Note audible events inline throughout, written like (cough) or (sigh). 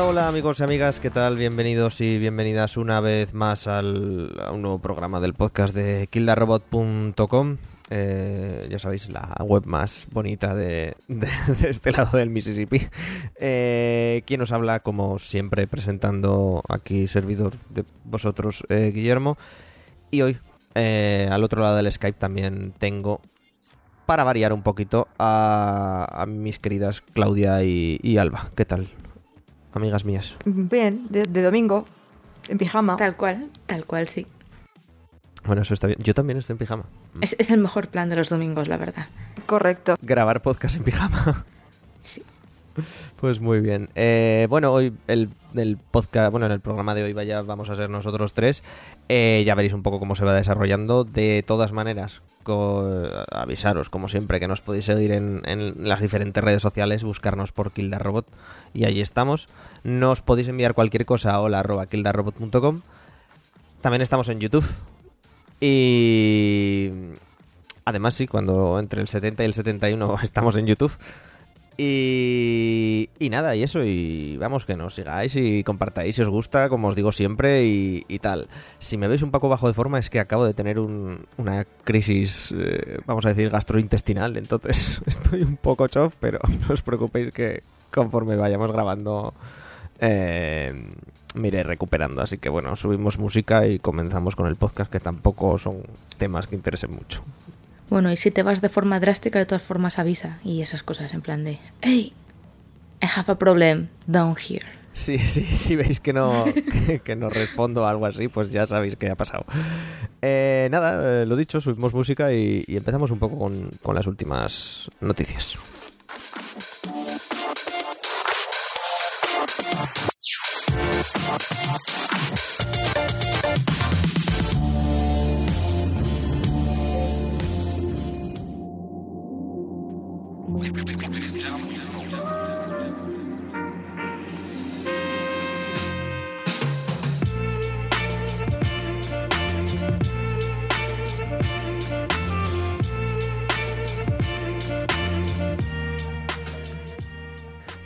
Hola, amigos y amigas, ¿qué tal? Bienvenidos y bienvenidas una vez más al, a un nuevo programa del podcast de kildarobot.com. Eh, ya sabéis, la web más bonita de, este lado del Mississippi. Eh, quien os habla, como siempre, presentando aquí servidor de vosotros, eh, Guillermo. Y hoy, al otro lado del Skype, también tengo, para variar un poquito, a, mis queridas Claudia y Alba. ¿Qué tal? Amigas mías. Bien, de, de domingo, en pijama. Tal cual, tal cual, sí. Bueno, eso está bien. Yo también estoy en pijama. Es, es el mejor plan de los domingos, la verdad. Correcto. Grabar podcast en pijama. Sí. Pues muy bien. Eh, bueno, hoy el, podcast, bueno, en el programa de hoy vaya, vamos a ser nosotros tres. Eh, ya veréis un poco cómo se va desarrollando. De todas maneras, avisaros, como siempre, que nos podéis seguir en, en las diferentes redes sociales, buscarnos por Kildarrobot y allí estamos. Nos podéis enviar cualquier cosa a hola arroba kildarrobot.com. También estamos en YouTube. Y además sí, cuando entre el 70 y el 71 (laughs) estamos en YouTube. Y, nada, y eso, y vamos, que nos sigáis y compartáis si os gusta, como os digo siempre, y, y tal. Si me veis un poco bajo de forma es que acabo de tener un- una crisis, eh, vamos a decir, gastrointestinal, entonces (laughs) estoy un poco chof, pero (laughs) no os preocupéis que conforme vayamos grabando eh, me iré recuperando. Así que bueno, subimos música y comenzamos con el podcast, que tampoco son temas que interesen mucho. Bueno, y si te vas de forma drástica, de todas formas avisa. Y esas cosas en plan de, hey, I have a problem down here. Sí, (laughs) sí, si veis que no, que, que no respondo a algo así, pues ya sabéis qué ha pasado. Eh, nada, eh, lo dicho, subimos música y, y empezamos un poco con, con las últimas noticias.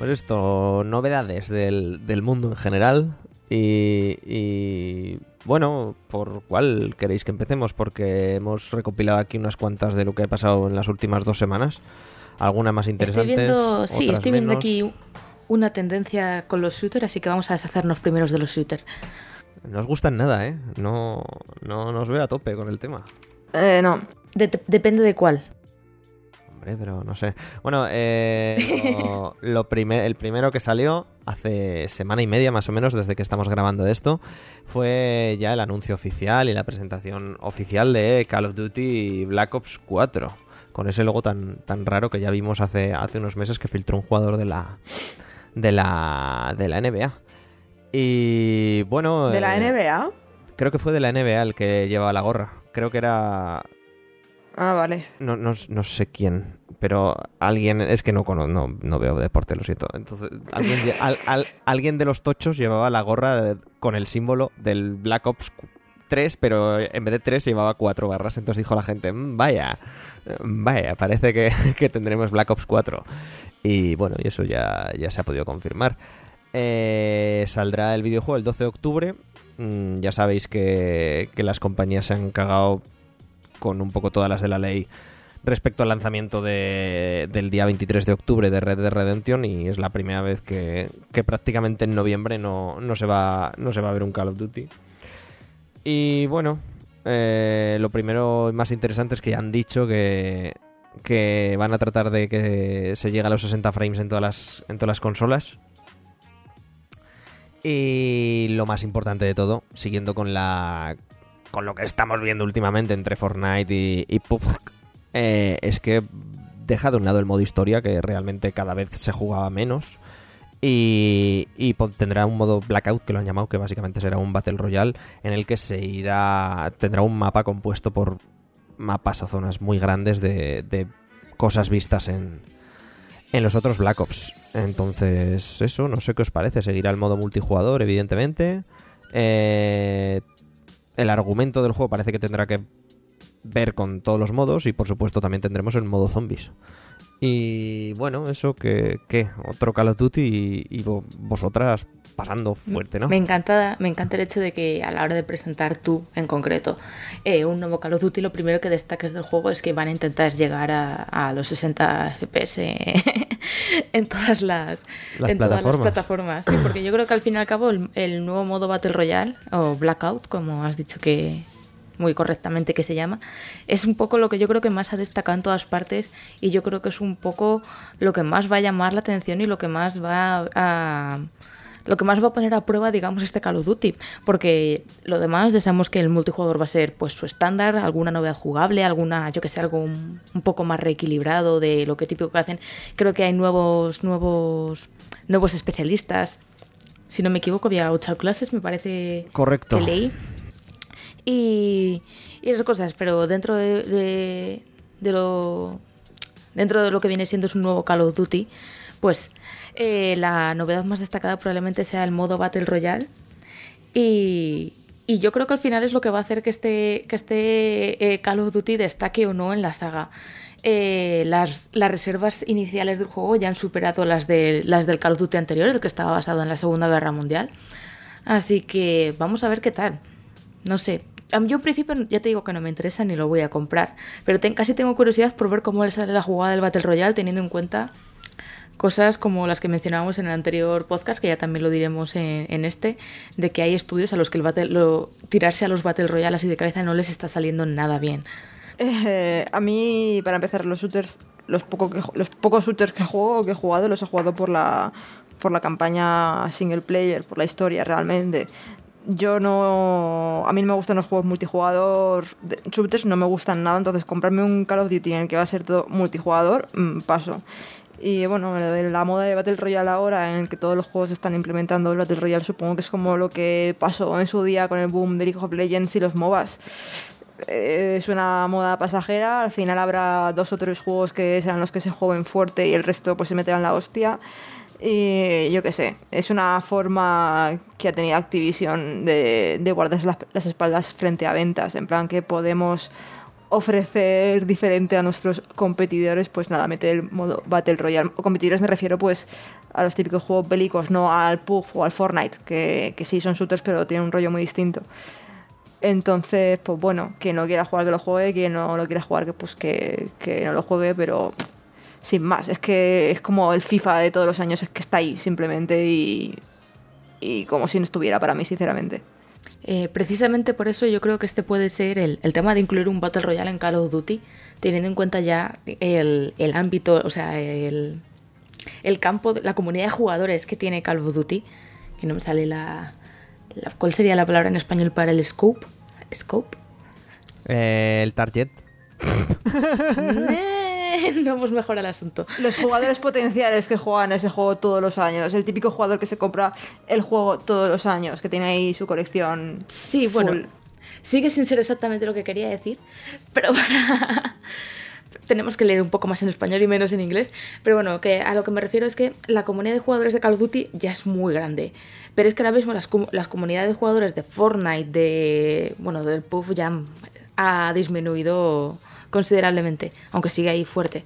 Pues esto, novedades del, del mundo en general. Y, y, bueno, ¿por cuál queréis que empecemos? Porque hemos recopilado aquí unas cuantas de lo que ha pasado en las últimas dos semanas. Algunas más Estoy interesantes. viendo, sí, otras estoy viendo menos. aquí una tendencia con los shooters, así que vamos a deshacernos primeros de los shooters. No os gustan nada, ¿eh? No, no, no os veo a tope con el tema. Eh, no. De- de- depende de cuál. Hombre, pero no sé. Bueno, eh, lo, lo prime- el primero que salió hace semana y media más o menos desde que estamos grabando esto fue ya el anuncio oficial y la presentación oficial de Call of Duty Black Ops 4 con ese logo tan, tan raro que ya vimos hace, hace unos meses que filtró un jugador de la de la de la NBA. Y bueno, ¿De la eh, NBA? creo que fue de la NBA el que llevaba la gorra. Creo que era Ah, vale. no, no, no sé quién, pero alguien, es que no, no, no veo deporte, lo siento. Entonces, alguien, lle- al- al- alguien de los tochos llevaba la gorra de- con el símbolo del Black Ops 3, pero en vez de 3 llevaba 4 barras. Entonces dijo la gente, "Mm, vaya, mm, vaya, parece que, (laughs) que tendremos Black Ops 4. Y bueno, y eso ya, ya se ha podido confirmar. Eh, saldrá el videojuego el 12 de octubre. Mm, ya sabéis que, que las compañías se han cagado con un poco todas las de la ley respecto al lanzamiento de- del día 23 de octubre de Red Dead Redemption y es la primera vez que, que prácticamente en noviembre no, no se va, no se va a ver un Call of Duty. Y bueno, eh, lo primero y más interesante es que ya han dicho que, que van a tratar de que se llegue a los 60 frames en todas las, en todas las consolas. Y lo más importante de todo, siguiendo con la con lo que estamos viendo últimamente entre Fortnite y, y PUBG, eh, es que deja de un lado el modo historia, que realmente cada vez se jugaba menos. Y, y tendrá un modo Blackout, que lo han llamado, que básicamente será un Battle Royale, en el que se irá. tendrá un mapa compuesto por mapas o zonas muy grandes de, de cosas vistas en, en los otros Black Ops. Entonces, eso, no sé qué os parece. Seguirá el modo multijugador, evidentemente. Eh, el argumento del juego parece que tendrá que ver con todos los modos y por supuesto también tendremos el modo zombies. Y bueno, eso que, que otro Call of Duty y, y vo- vosotras pasando fuerte, ¿no? Me encanta, me encanta el hecho de que a la hora de presentar tú, en concreto, eh, un nuevo Call of Duty, lo primero que destaques del juego es que van a intentar llegar a, a los 60 FPS (laughs) en todas las, Las en todas las plataformas. plataformas. Sí, porque yo creo que al fin y al cabo el, el nuevo modo Battle Royale, o Blackout, como has dicho que muy correctamente que se llama, es un poco lo que yo creo que más ha destacado en todas partes y yo creo que es un poco lo que más va a llamar la atención y lo que más va a lo que más va a poner a prueba, digamos, este Call of Duty, porque lo demás sabemos que el multijugador va a ser pues su estándar, alguna novedad jugable, alguna, yo que sé, algo un, un poco más reequilibrado de lo que típico que hacen. Creo que hay nuevos nuevos nuevos especialistas. Si no me equivoco, había ocho clases, me parece Correcto. que leí. Y, y esas cosas, pero dentro de, de, lo dentro de lo que viene siendo su nuevo Call of Duty, pues eh, la novedad más destacada probablemente sea el modo Battle Royale. Y, y yo creo que al final es lo que va a hacer que este, que este eh, Call of Duty destaque o no en la saga. Eh, las, las reservas iniciales del juego ya han superado las, de, las del Call of Duty anterior, el que estaba basado en la Segunda Guerra Mundial. Así que vamos a ver qué tal. No sé. Yo en principio ya te digo que no me interesa ni lo voy a comprar, pero casi tengo curiosidad por ver cómo le sale la jugada del Battle Royale teniendo en cuenta cosas como las que mencionábamos en el anterior podcast, que ya también lo diremos en, en este, de que hay estudios a los que el battle, lo- tirarse a los Battle Royale así de cabeza no les está saliendo nada bien. Eh, a mí, para empezar, los shooters, los pocos shooters que juego, que he jugado, los he jugado por la, por la campaña single player, por la historia realmente. Yo no. A mí no me gustan los juegos multijugador. shooters no me gustan nada, entonces comprarme un Call of Duty en el que va a ser todo multijugador, mm, paso. Y bueno, la moda de Battle Royale ahora, en el que todos los juegos están implementando el Battle Royale, supongo que es como lo que pasó en su día con el boom de League of Legends y los MOBAs eh, es una moda pasajera. Al final habrá dos o tres juegos que serán los que se jueguen fuerte y el resto pues se meterán la hostia. Y yo qué sé, es una forma que ha tenido Activision de, de guardarse las, las espaldas frente a ventas. En plan que podemos ofrecer diferente a nuestros competidores, pues nada, meter el modo Battle Royale. O competidores me refiero pues a los típicos juegos bélicos, no al PUBG o al Fortnite, que, que sí son shooters pero tienen un rollo muy distinto. Entonces, pues bueno, quien no quiera jugar que lo juegue, quien no lo quiera jugar que pues que, que no lo juegue, pero sin más. Es que es como el FIFA de todos los años, es que está ahí simplemente y, y como si no estuviera para mí, sinceramente. Eh, precisamente por eso yo creo que este puede ser el, el tema de incluir un Battle Royale en Call of Duty, teniendo en cuenta ya el, el ámbito, o sea, el, el campo, de- la comunidad de jugadores que tiene Call of Duty, que no me sale la, la- ¿Cuál sería la palabra en español para el scope? ¿Scope? Eh, el target. (laughs) (laughs) No hemos mejorado el asunto. Los jugadores potenciales que juegan ese juego todos los años, el típico jugador que se compra el juego todos los años, que tiene ahí su colección. Sí, bueno, full. sigue sin ser exactamente lo que quería decir, pero (laughs) para... tenemos que leer un poco más en español y menos en inglés. Pero bueno, que a lo que me refiero es que la comunidad de jugadores de Call of Duty ya es muy grande. Pero es que ahora mismo las, las comunidades de jugadores de Fortnite, de. bueno, del PUBG ya ha disminuido considerablemente, aunque sigue ahí fuerte.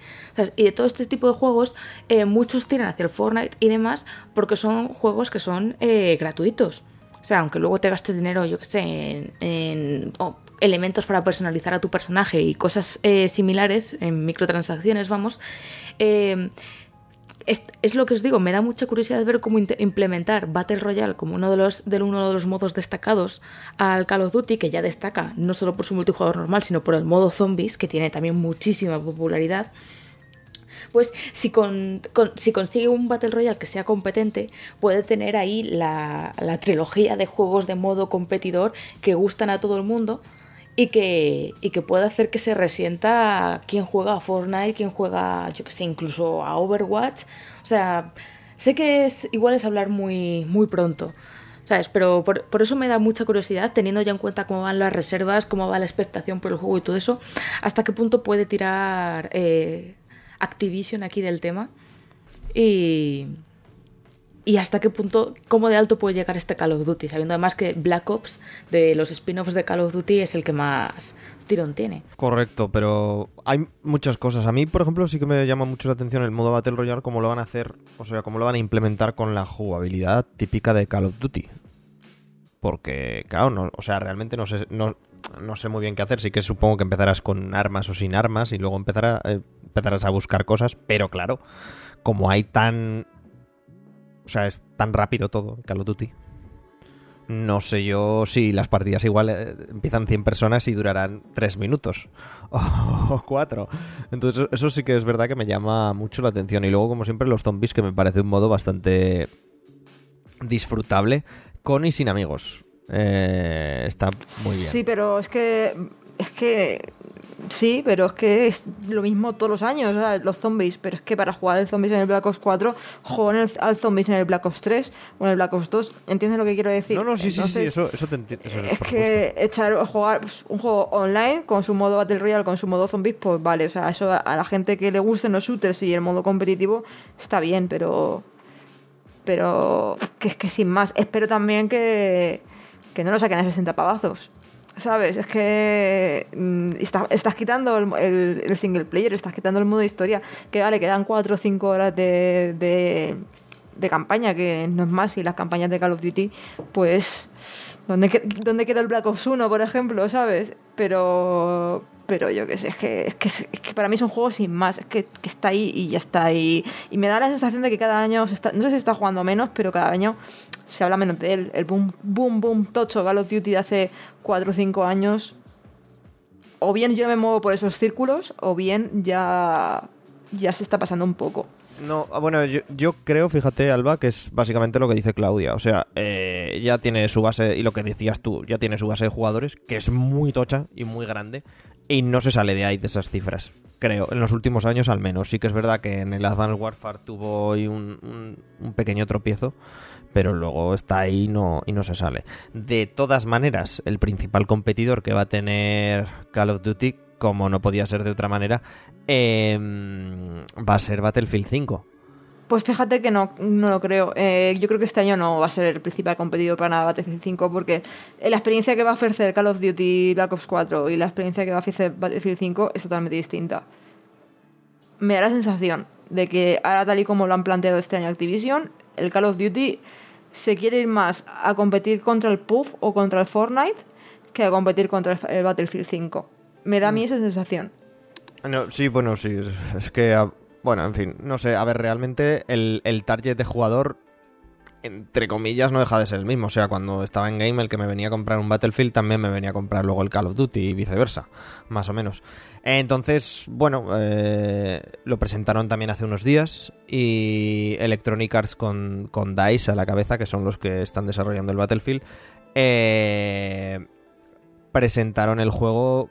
Y de todo este tipo de juegos, eh, muchos tiran hacia el Fortnite y demás porque son juegos que son eh, gratuitos. O sea, aunque luego te gastes dinero, yo qué sé, en, en- elementos para personalizar a tu personaje y cosas eh, similares, en microtransacciones, vamos, eh, es, es lo que os digo, me da mucha curiosidad ver cómo implementar Battle Royale como uno de, los, uno de los modos destacados al Call of Duty, que ya destaca no solo por su multijugador normal, sino por el modo zombies, que tiene también muchísima popularidad. Pues si, con- si consigue un Battle Royale que sea competente, puede tener ahí la, la trilogía de juegos de modo competidor que gustan a todo el mundo y que, y que puede hacer que se resienta quien juega a Fortnite, quien juega, yo que sé, incluso a Overwatch. O sea, sé que es igual es hablar muy, muy pronto. ¿Sabes? Pero por, por eso me da mucha curiosidad, teniendo ya en cuenta cómo van las reservas, cómo va la expectación por el juego y todo eso, hasta qué punto puede tirar eh, Activision aquí del tema. Y, y hasta qué punto, cómo de alto puede llegar este Call of Duty, sabiendo además que Black Ops, de los spin-offs de Call of Duty, es el que más tirón tiene. Correcto, pero hay muchas cosas. A mí, por ejemplo, sí que me llama mucho la atención el modo Battle Royale, cómo lo van a hacer, o sea, cómo lo van a implementar con la jugabilidad típica de Call of Duty. Porque, claro, no, o sea, realmente no sé, no, no sé muy bien qué hacer. Sí que supongo que empezarás con armas o sin armas y luego eh, empezarás a buscar cosas, pero claro, como hay tan... O sea, es tan rápido todo, Call of Duty. No sé yo si las partidas igual eh, empiezan 100 personas y durarán 3 minutos (laughs) o 4. Entonces eso sí que es verdad que me llama mucho la atención. Y luego, como siempre, los zombies, que me parece un modo bastante disfrutable con y sin amigos. Eh, está muy bien. Sí, pero es que. Es que. Sí, pero es que es lo mismo todos los años, sea, los zombies. Pero es que para jugar el zombies en el Black Ops 4, juego en el, al zombies en el Black Ops 3 o en el Black Ops 2. ¿Entiendes lo que quiero decir? No, no, sí, sí, sí, eso, eso te entiendo. eso Es que echar jugar pues, un juego online con su modo Battle Royale, con su modo zombies, pues vale. O sea, eso a, a la gente que le gusten los shooters y el modo competitivo está bien, pero. Pero. Que es que sin más. Espero también que. Que no lo saquen a 60 pavazos. ¿Sabes? Es que. mm, está- estás quitando el, el- el single player, estás quitando el modo historia. Que vale, quedan 4 o 5 horas de, de, de campaña, que no es más. Y las campañas de Call of Duty, pues. ¿Dónde, dónde queda el Black Ops 1, por ejemplo? ¿Sabes? Pero. Pero yo qué sé, es que, es, que, es que para mí es un juego sin más, es que, que está ahí y ya está. Y, y me da la sensación de que cada año, se está, no sé si está jugando menos, pero cada año se habla menos de él. El boom, boom, boom, tocho Call of Duty de hace 4 o 5 años, o bien yo me muevo por esos círculos, o bien ya, ya se está pasando un poco. No, ah, bueno, yo, yo creo, fíjate, Alba, que es básicamente lo que dice Claudia. O sea, eh, ya tiene su base, y lo que decías tú, ya tiene su base de jugadores, que es muy tocha y muy grande, y no se sale de ahí de esas cifras. Creo, en los últimos años al menos. Sí que es verdad que en el Advanced Warfare tuvo un, un- un pequeño tropiezo, pero luego está ahí y no, y no se sale. De todas maneras, el principal competidor que va a tener Call of Duty, como no podía ser de otra manera, em, va a ser Battlefield 5. Pues fíjate que no, no lo creo. Eh, yo creo que este año no va a ser el principal competidor para nada Battlefield 5 porque la experiencia que va a ofrecer Call of Duty Black Ops 4 y la experiencia que va a ofrecer Battlefield 5 es totalmente distinta. Me da la sensación de que ahora tal y como lo han planteado este año Activision, el Call of Duty se quiere ir más a competir contra el PUF o contra el Fortnite que a competir contra el, el Battlefield 5. Me da a mí esa sensación. No, sí, bueno, sí. Es, es que, ah, bueno, en fin, no sé. A ver, realmente el, el target de jugador, entre comillas, no deja de ser el mismo. O sea, cuando estaba en Game, el que me venía a comprar un Battlefield también me venía a comprar luego el Call of Duty y viceversa, más o menos. Entonces, bueno, eh, lo presentaron también hace unos días y Electronic Arts con, con DICE a la cabeza, que son los que están desarrollando el Battlefield, eh, presentaron el juego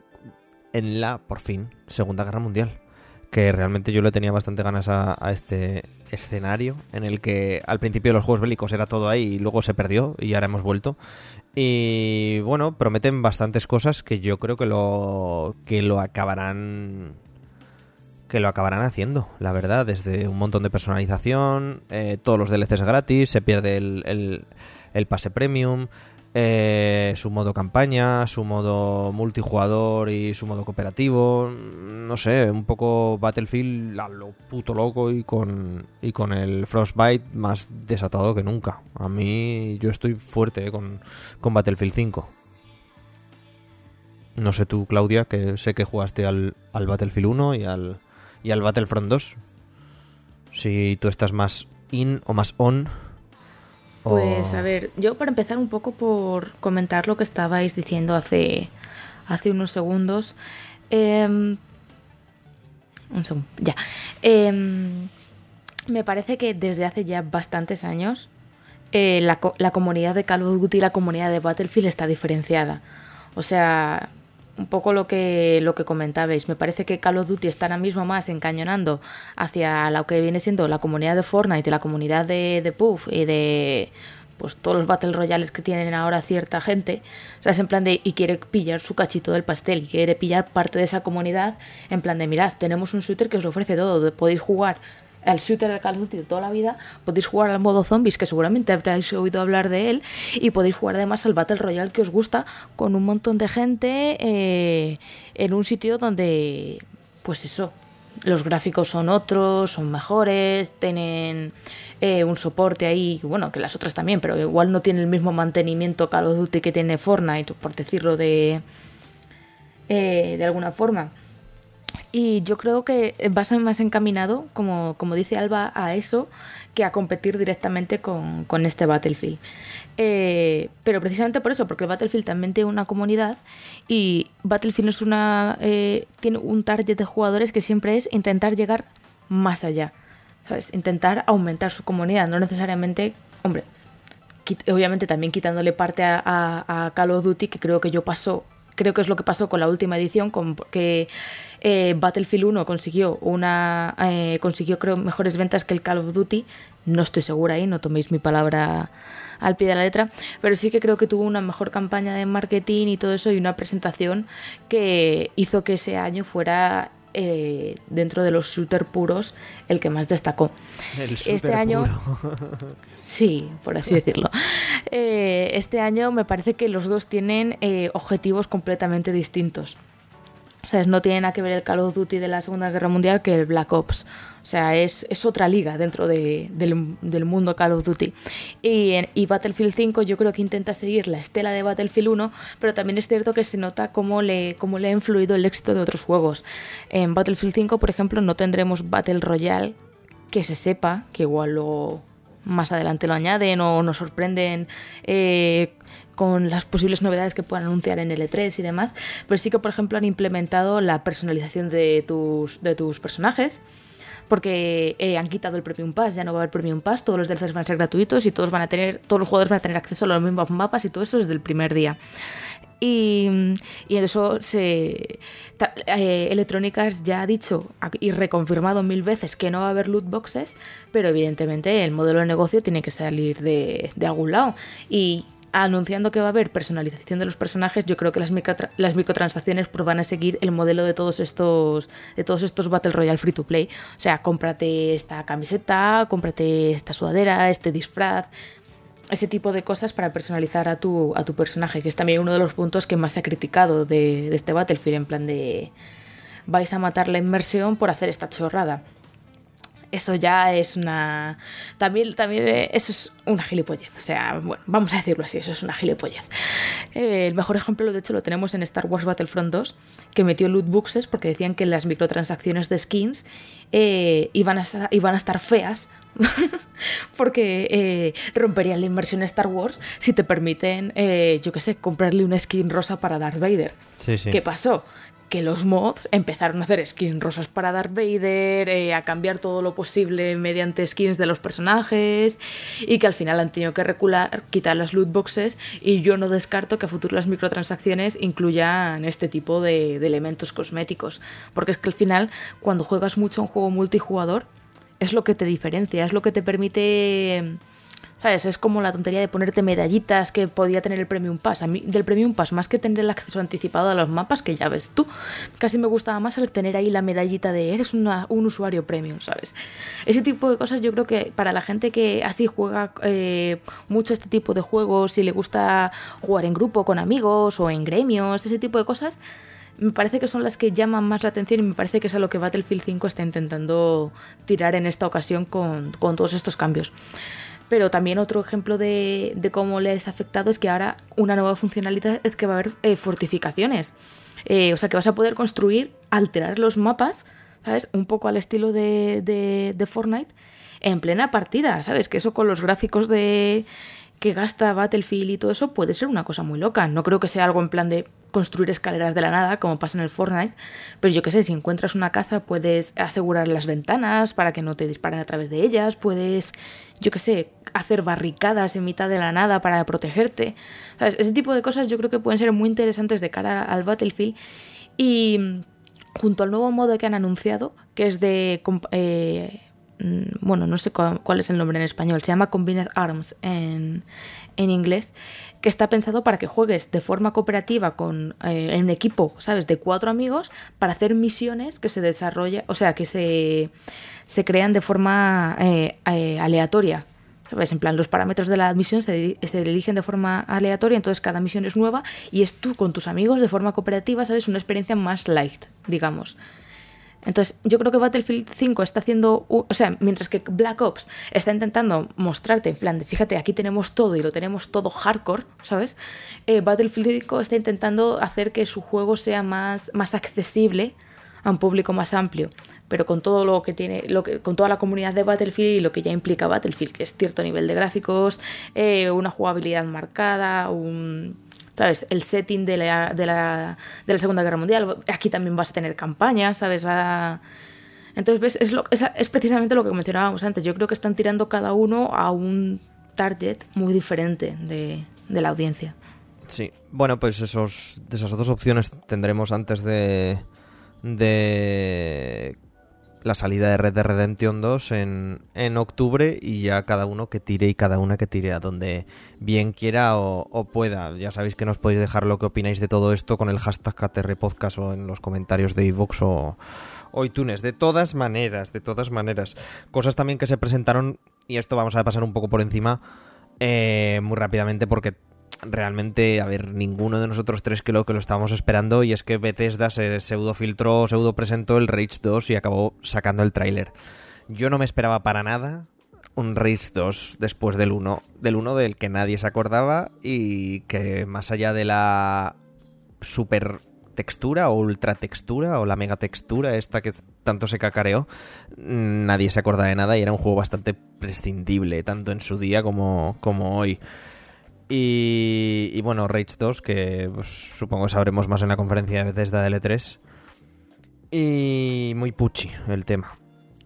en la, por fin, Segunda Guerra Mundial. Que realmente yo le tenía bastante ganas a, a este escenario en el que al principio de los juegos bélicos era todo ahí y luego se perdió y ahora hemos vuelto. Y bueno, prometen bastantes cosas que yo creo que lo, que lo acabarán que lo acabarán haciendo, la verdad, desde un montón de personalización, eh, todos los DLCs gratis, se pierde el, el- el pase premium, eh, su modo campaña, su modo multijugador y su modo cooperativo, no sé, un poco Battlefield a lo puto loco y con, y con el Frostbite más desatado que nunca. A mí yo estoy fuerte eh, con, con Battlefield 5. No sé tú, Claudia, que sé que jugaste al, al Battlefield 1 y al, y al Battlefront 2. Si tú estás más in o más on. Pues a ver, yo para empezar un poco por comentar lo que estabais diciendo hace, hace unos segundos. em, un segundo, ya. Em, me parece que desde hace ya bastantes años eh, la, la comunidad de Call of Duty y la comunidad de Battlefield está diferenciada. O sea, un poco lo que, lo que comentabais. Me parece que Call of Duty está ahora mismo más encañonando hacia lo que viene siendo la comunidad de Fortnite y la comunidad de, de Puff y de pues todos los Battle Royales que tienen ahora cierta gente. O sea, es en plan de. Y quiere pillar su cachito del pastel y quiere pillar parte de esa comunidad. En plan de, mirad, tenemos un shooter que os ofrece todo. Podéis jugar al shooter de Call of Duty de toda la vida, podéis jugar al modo zombies, que seguramente habréis oído hablar de él, y podéis jugar además al Battle Royale que os gusta, con un montón de gente eh, en un sitio donde, pues eso, los gráficos son otros, son mejores, tienen eh, un soporte ahí, bueno, que las otras también, pero igual no tiene el mismo mantenimiento Call of Duty que tiene Fortnite, por decirlo de, eh, de alguna forma. Y yo creo que vas más encaminado, como, como dice Alba, a eso que a competir directamente con, con este Battlefield. Eh, pero precisamente por eso, porque el Battlefield también tiene una comunidad y Battlefield es una, eh, tiene un target de jugadores que siempre es intentar llegar más allá. ¿sabes? Intentar aumentar su comunidad, no necesariamente, hombre, obviamente también quitándole parte a, a, Call of Duty, que creo que yo paso creo que es lo que pasó con la última edición, con que eh, Battlefield 1 consiguió una eh, consiguió creo mejores ventas que el Call of Duty. No estoy segura ahí, no toméis mi palabra al pie de la letra, pero sí que creo que tuvo una mejor campaña de marketing y todo eso y una presentación que hizo que ese año fuera eh, dentro de los shooter puros el que más destacó. este año, (laughs) sí, por así decirlo. este año me parece que los dos tienen objetivos completamente distintos. O sea, no tiene nada que ver el Call of Duty de la Segunda Guerra Mundial que el Black Ops. O sea, es, es otra liga dentro de, del, mundo Call of Duty. Y, y, Battlefield 5 yo creo que intenta seguir la estela de Battlefield 1, pero también es cierto que se nota cómo le, cómo le ha influido el éxito de otros juegos. En Battlefield 5, por ejemplo, no tendremos Battle Royale que se sepa, que igual lo, más adelante lo añaden o nos sorprenden eh, con las posibles novedades que puedan anunciar en L3 y demás, pero sí que por ejemplo han implementado la personalización de tus, de tus personajes porque eh, han quitado el Premium Pass, ya no va a haber Premium Pass, todos los DLCs van a ser gratuitos y todos van a tener, todos los jugadores van a tener acceso a los mismos mapas y todo eso desde el primer día. Y, eso se. Eh, Electrónicas ya ha dicho y reconfirmado mil veces que no va a haber loot boxes, pero evidentemente el modelo de negocio tiene que salir de, de algún lado. Y anunciando que va a haber personalización de los personajes, yo creo que las, micro, las microtransacciones pues, van a seguir el modelo de todos estos de todos estos Battle Royale free to play. O sea, cómprate esta camiseta, cómprate esta sudadera, este disfraz, ese tipo de cosas para personalizar a tu, a tu personaje, que es también uno de los puntos que más se ha criticado de este Battlefield, en plan de vais a matar la inmersión por hacer esta chorrada eso ya es una. También, también eh, eso es una gilipollez. O sea, bueno, vamos a decirlo así, eso es una gilipollez. Eh, el mejor ejemplo, de hecho, lo tenemos en Star Wars Battlefront 2, que metió loot boxes porque decían que las microtransacciones de skins eh, iban, a estar, iban a estar feas (laughs) porque eh, romperían la inversión en Star Wars si te permiten, eh, yo qué sé, comprarle una skin rosa para Darth Vader. Sí, sí. ¿Qué pasó? Que los mods empezaron a hacer skins rosas para Darth Vader, eh, a cambiar todo lo posible mediante skins de los personajes y que al final han tenido que recular, quitar las loot boxes y yo no descarto que a futuro las microtransacciones incluyan este tipo de, de elementos cosméticos, porque es que al final cuando juegas mucho un juego multijugador es lo que te diferencia, es lo que te permite ¿Sabes? Es como la tontería de ponerte medallitas que podía tener el Premium Pass. A mí, del Premium Pass, más que tener el acceso anticipado a los mapas, que ya ves tú, casi me gustaba más el tener ahí la medallita de eres un usuario premium, ¿sabes? Ese tipo de cosas yo creo que para la gente que así juega eh, mucho este tipo de juegos y le gusta jugar en grupo con amigos o en gremios, ese tipo de cosas, me parece que son las que llaman más la atención y me parece que es a lo que Battlefield 5 está intentando tirar en esta ocasión con todos estos cambios. Pero también otro ejemplo de, de, cómo les ha afectado es que ahora una nueva funcionalidad es que va a haber eh, fortificaciones. Eh, o sea que vas a poder construir, alterar los mapas, ¿sabes? Un poco al estilo de, de, de Fortnite en plena partida, ¿sabes? Que eso con los gráficos de que gasta Battlefield y todo eso puede ser una cosa muy loca. No creo que sea algo en plan de construir escaleras de la nada, como pasa en el Fortnite, pero yo qué sé, si encuentras una casa puedes asegurar las ventanas para que no te disparen a través de ellas, puedes, yo qué sé, hacer barricadas en mitad de la nada para protegerte. Ese tipo de cosas yo creo que pueden ser muy interesantes de cara al Battlefield y junto al nuevo modo que han anunciado, que es de... Eh, mm, bueno, no sé cuál es el nombre en español, se llama Combined Arms en, en inglés, está pensado para que juegues de forma cooperativa con eh, en equipo, ¿sabes? De cuatro amigos para hacer misiones que se desarrollan, o sea, que se, se crean de forma eh, eh, aleatoria. ¿Sabes? En plan, los parámetros de la misión se, se, eligen de forma aleatoria, entonces cada misión es nueva y es tú con tus amigos de forma cooperativa, ¿sabes? Una experiencia más light, digamos. Entonces, yo creo que Battlefield 5 está haciendo, o sea, mientras que Black Ops está intentando mostrarte, en plan, de, fíjate, aquí tenemos todo y lo tenemos todo hardcore, ¿sabes? Eh, Battlefield 5 está intentando hacer que su juego sea más, más accesible a un público más amplio, pero con todo lo que tiene, lo que, con toda la comunidad de Battlefield y lo que ya implica Battlefield, que es cierto nivel de gráficos, eh, una jugabilidad marcada, un ¿sabes? El setting de la, de la, de la Segunda Guerra Mundial. Aquí también vas a tener campañas, ¿sabes? Entonces, ¿ves? Es, es, precisamente lo que mencionábamos antes. Yo creo que están tirando cada uno a un target muy diferente de, de la audiencia. Sí, bueno, pues esos, esas dos opciones tendremos antes de, de la salida de Red Dead Redemption 2 en, en, octubre y ya cada uno que tire y cada una que tire a donde bien quiera o, pueda. Ya sabéis que nos podéis dejar lo que opináis de todo esto con el hashtag KTRPodcast o en los comentarios de iVoox o, o iTunes. De todas maneras, de todas maneras. Cosas también que se presentaron y esto vamos a pasar un poco por encima eh, muy rápidamente porque realmente, a ver, ninguno de nosotros tres lo que lo estábamos esperando y es que Bethesda se pseudo filtró, pseudo presentó el Rage 2 y acabó sacando el tráiler. Yo no me esperaba para nada un Rage 2 después del 1, del 1 del que nadie se acordaba y que más allá de la super textura o ultra textura o la mega textura esta que tanto se cacareó, nadie se acuerda de nada y era un juego bastante prescindible, tanto en su día como, como hoy. Y, y, bueno, Rage 2, que pues, supongo sabremos más en la conferencia de Bethesda de L3. Y muy puchi el tema.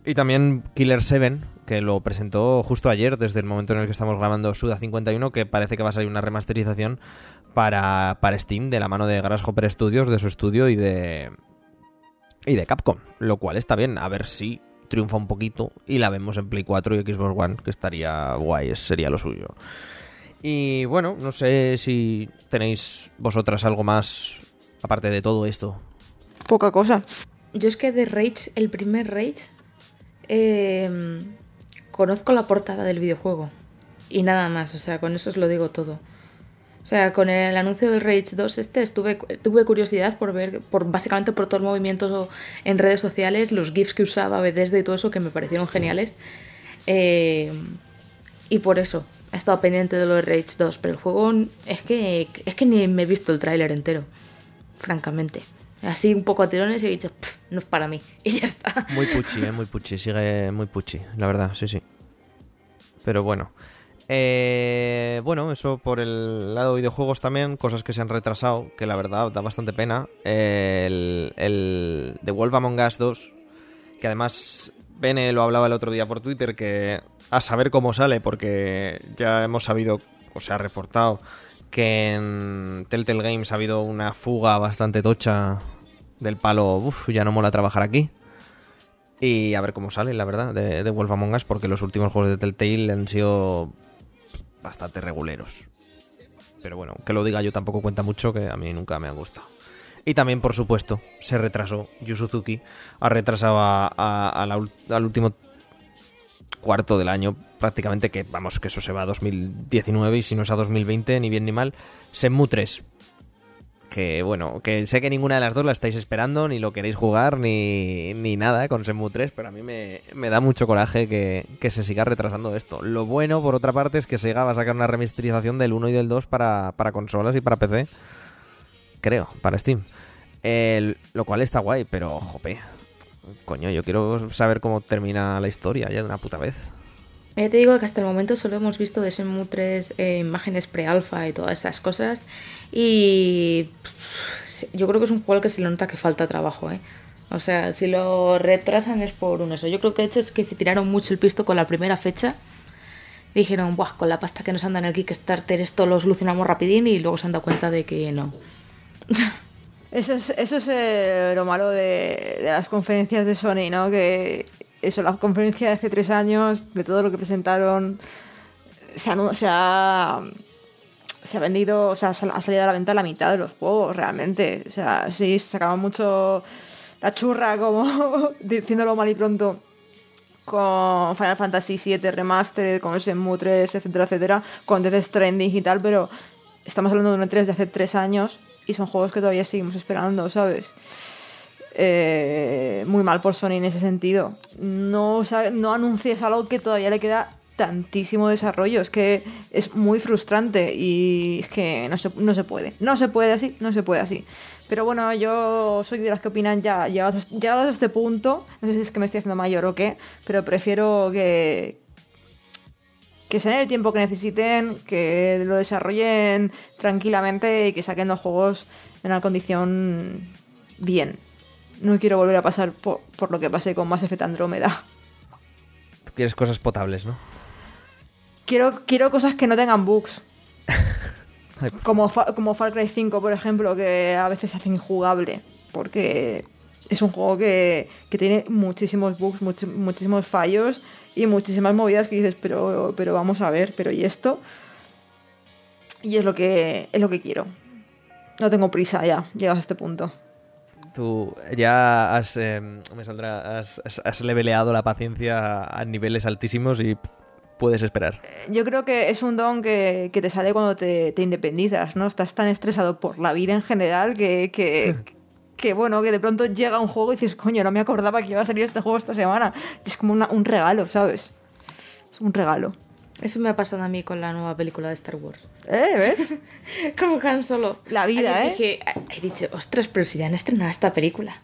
Y también Killer 7, que lo presentó justo ayer, desde el momento en el que estamos grabando Suda 51, que parece que va a salir una remasterización para, para Steam de la mano de Grasshopper Studios, de su estudio y de, y de Capcom. Lo cual está bien, a ver si triunfa un poquito y la vemos en Play 4 y Xbox One, que estaría guay, sería lo suyo. Y bueno, no sé si tenéis vosotras algo más aparte de todo esto. Poca cosa. Yo es que de Rage, el primer Rage, eh, conozco la portada del videojuego. Y nada más, o sea, con eso os lo digo todo. O sea, con el anuncio del Rage 2 este estuve, tuve curiosidad por ver, por básicamente por todo el movimiento en redes sociales, los GIFs que usaba Bethesda y todo eso que me parecieron geniales. Eh, y por eso, he estado pendiente de lo de Rage 2, pero el juego es que, es que ni me he visto el tráiler entero, francamente. Así un poco a tirones y he dicho, no es para mí. (laughs) Y ya está. Muy puchi, eh, muy puchi, sigue muy puchi, la verdad, sí, sí. Pero bueno. Eh, bueno, eso por el lado de videojuegos también, cosas que se han retrasado, que la verdad da bastante pena. El, el The Wolf Among Us 2, que además Bene lo hablaba el otro día por Twitter, que a saber cómo sale, porque ya hemos sabido, o se ha reportado, que en Telltale Games ha habido una fuga bastante tocha del palo, uff, ya no mola trabajar aquí. Y a ver cómo sale, la verdad, de, Wolf Among Us, porque los últimos juegos de Telltale han sido bastante reguleros. Pero bueno, que lo diga yo tampoco cuenta mucho, que a mí nunca me ha gustado. Y también, por supuesto, se retrasó. Yu Suzuki ha retrasado a la, al último cuarto del año, prácticamente, que vamos, que eso se va a 2019 y si no es a 2020, ni bien ni mal, Senmu 3. Que bueno, que sé que ninguna de las dos la estáis esperando, ni lo queréis jugar, ni, ni nada con Senmu 3, pero a mí me, me da mucho coraje que, que, se siga retrasando esto. Lo bueno, por otra parte, es que Sega va a sacar una remasterización del 1 y del 2 para, para consolas y para PC. Creo, para Steam. Lo cual está guay, pero jope, coño, yo quiero saber cómo termina la historia ya de una puta vez. Ya te digo que hasta el momento solo hemos visto de Shenmue 3 eh, imágenes pre-alfa y todas esas cosas. Y yo creo que es un juego que se le nota que falta trabajo, ¿eh? O sea, si lo retrasan es por un eso. Yo creo que de hecho es que se tiraron mucho el pisto con la primera fecha. Dijeron, Buah, con la pasta que nos andan en el Kickstarter esto lo solucionamos rapidín y luego se han dado cuenta de que no. (laughs) Eso es, eso es eh, lo malo de, de, las conferencias de Sony, ¿no? Que eso, la conferencia de hace tres años, de todo lo que presentaron, se, anu- se ha, se ha vendido, o sea, ha salido a la venta la mitad de los juegos, realmente. O sea, sí, se sacaba mucho la churra, como (laughs) diciéndolo mal y pronto, con Final Fantasy VII Remastered, con Shenmue 3, etcétera, etcétera, con Death Stranding y tal, pero estamos hablando de un E3 de hace tres años y son juegos que todavía seguimos esperando, ¿sabes? Eh, muy mal por Sony en ese sentido. No, o no anuncies algo que todavía le queda tantísimo desarrollo. Es que es muy frustrante y es que no se, no se puede. No se puede así, no se puede así. Pero bueno, yo soy de las que opinan ya, llegados, llegados a este punto, no sé si es que me estoy haciendo mayor o qué, pero prefiero que, que se den el tiempo que necesiten, que lo desarrollen tranquilamente y que saquen los juegos en una condición bien. No quiero volver a pasar por, por lo que pasé con Mass Effect Andrómeda. Tú quieres cosas potables, ¿no? Quiero, quiero cosas que no tengan bugs. (laughs) Como, Fa- como Far Cry 5, por ejemplo, que a veces se hace injugable. Porque es un juego que, que tiene muchísimos bugs, much- muchísimos fallos y muchísimas movidas que dices, pero, pero vamos a ver, pero ¿y esto? Y es lo que, es lo que quiero. No tengo prisa ya, llegas a este punto. Tú ya has, eh, me saldrá, has, leveleado la paciencia a niveles altísimos y puedes esperar. Yo creo que es un don que, que te sale cuando te, te independizas, ¿no? Estás tan estresado por la vida en general que, que, (laughs) que, bueno, que de pronto llega un juego y dices, coño, no me acordaba que iba a salir este juego esta semana. Y es como una- un regalo, ¿sabes? Es un regalo. Eso me ha pasado a mí con la nueva película de Star Wars. ¿Eh? ¿Ves? (laughs) Como Han Solo. La vida, ¿eh? Dije, he dicho, ostras, pero si ya han estrenado esta película.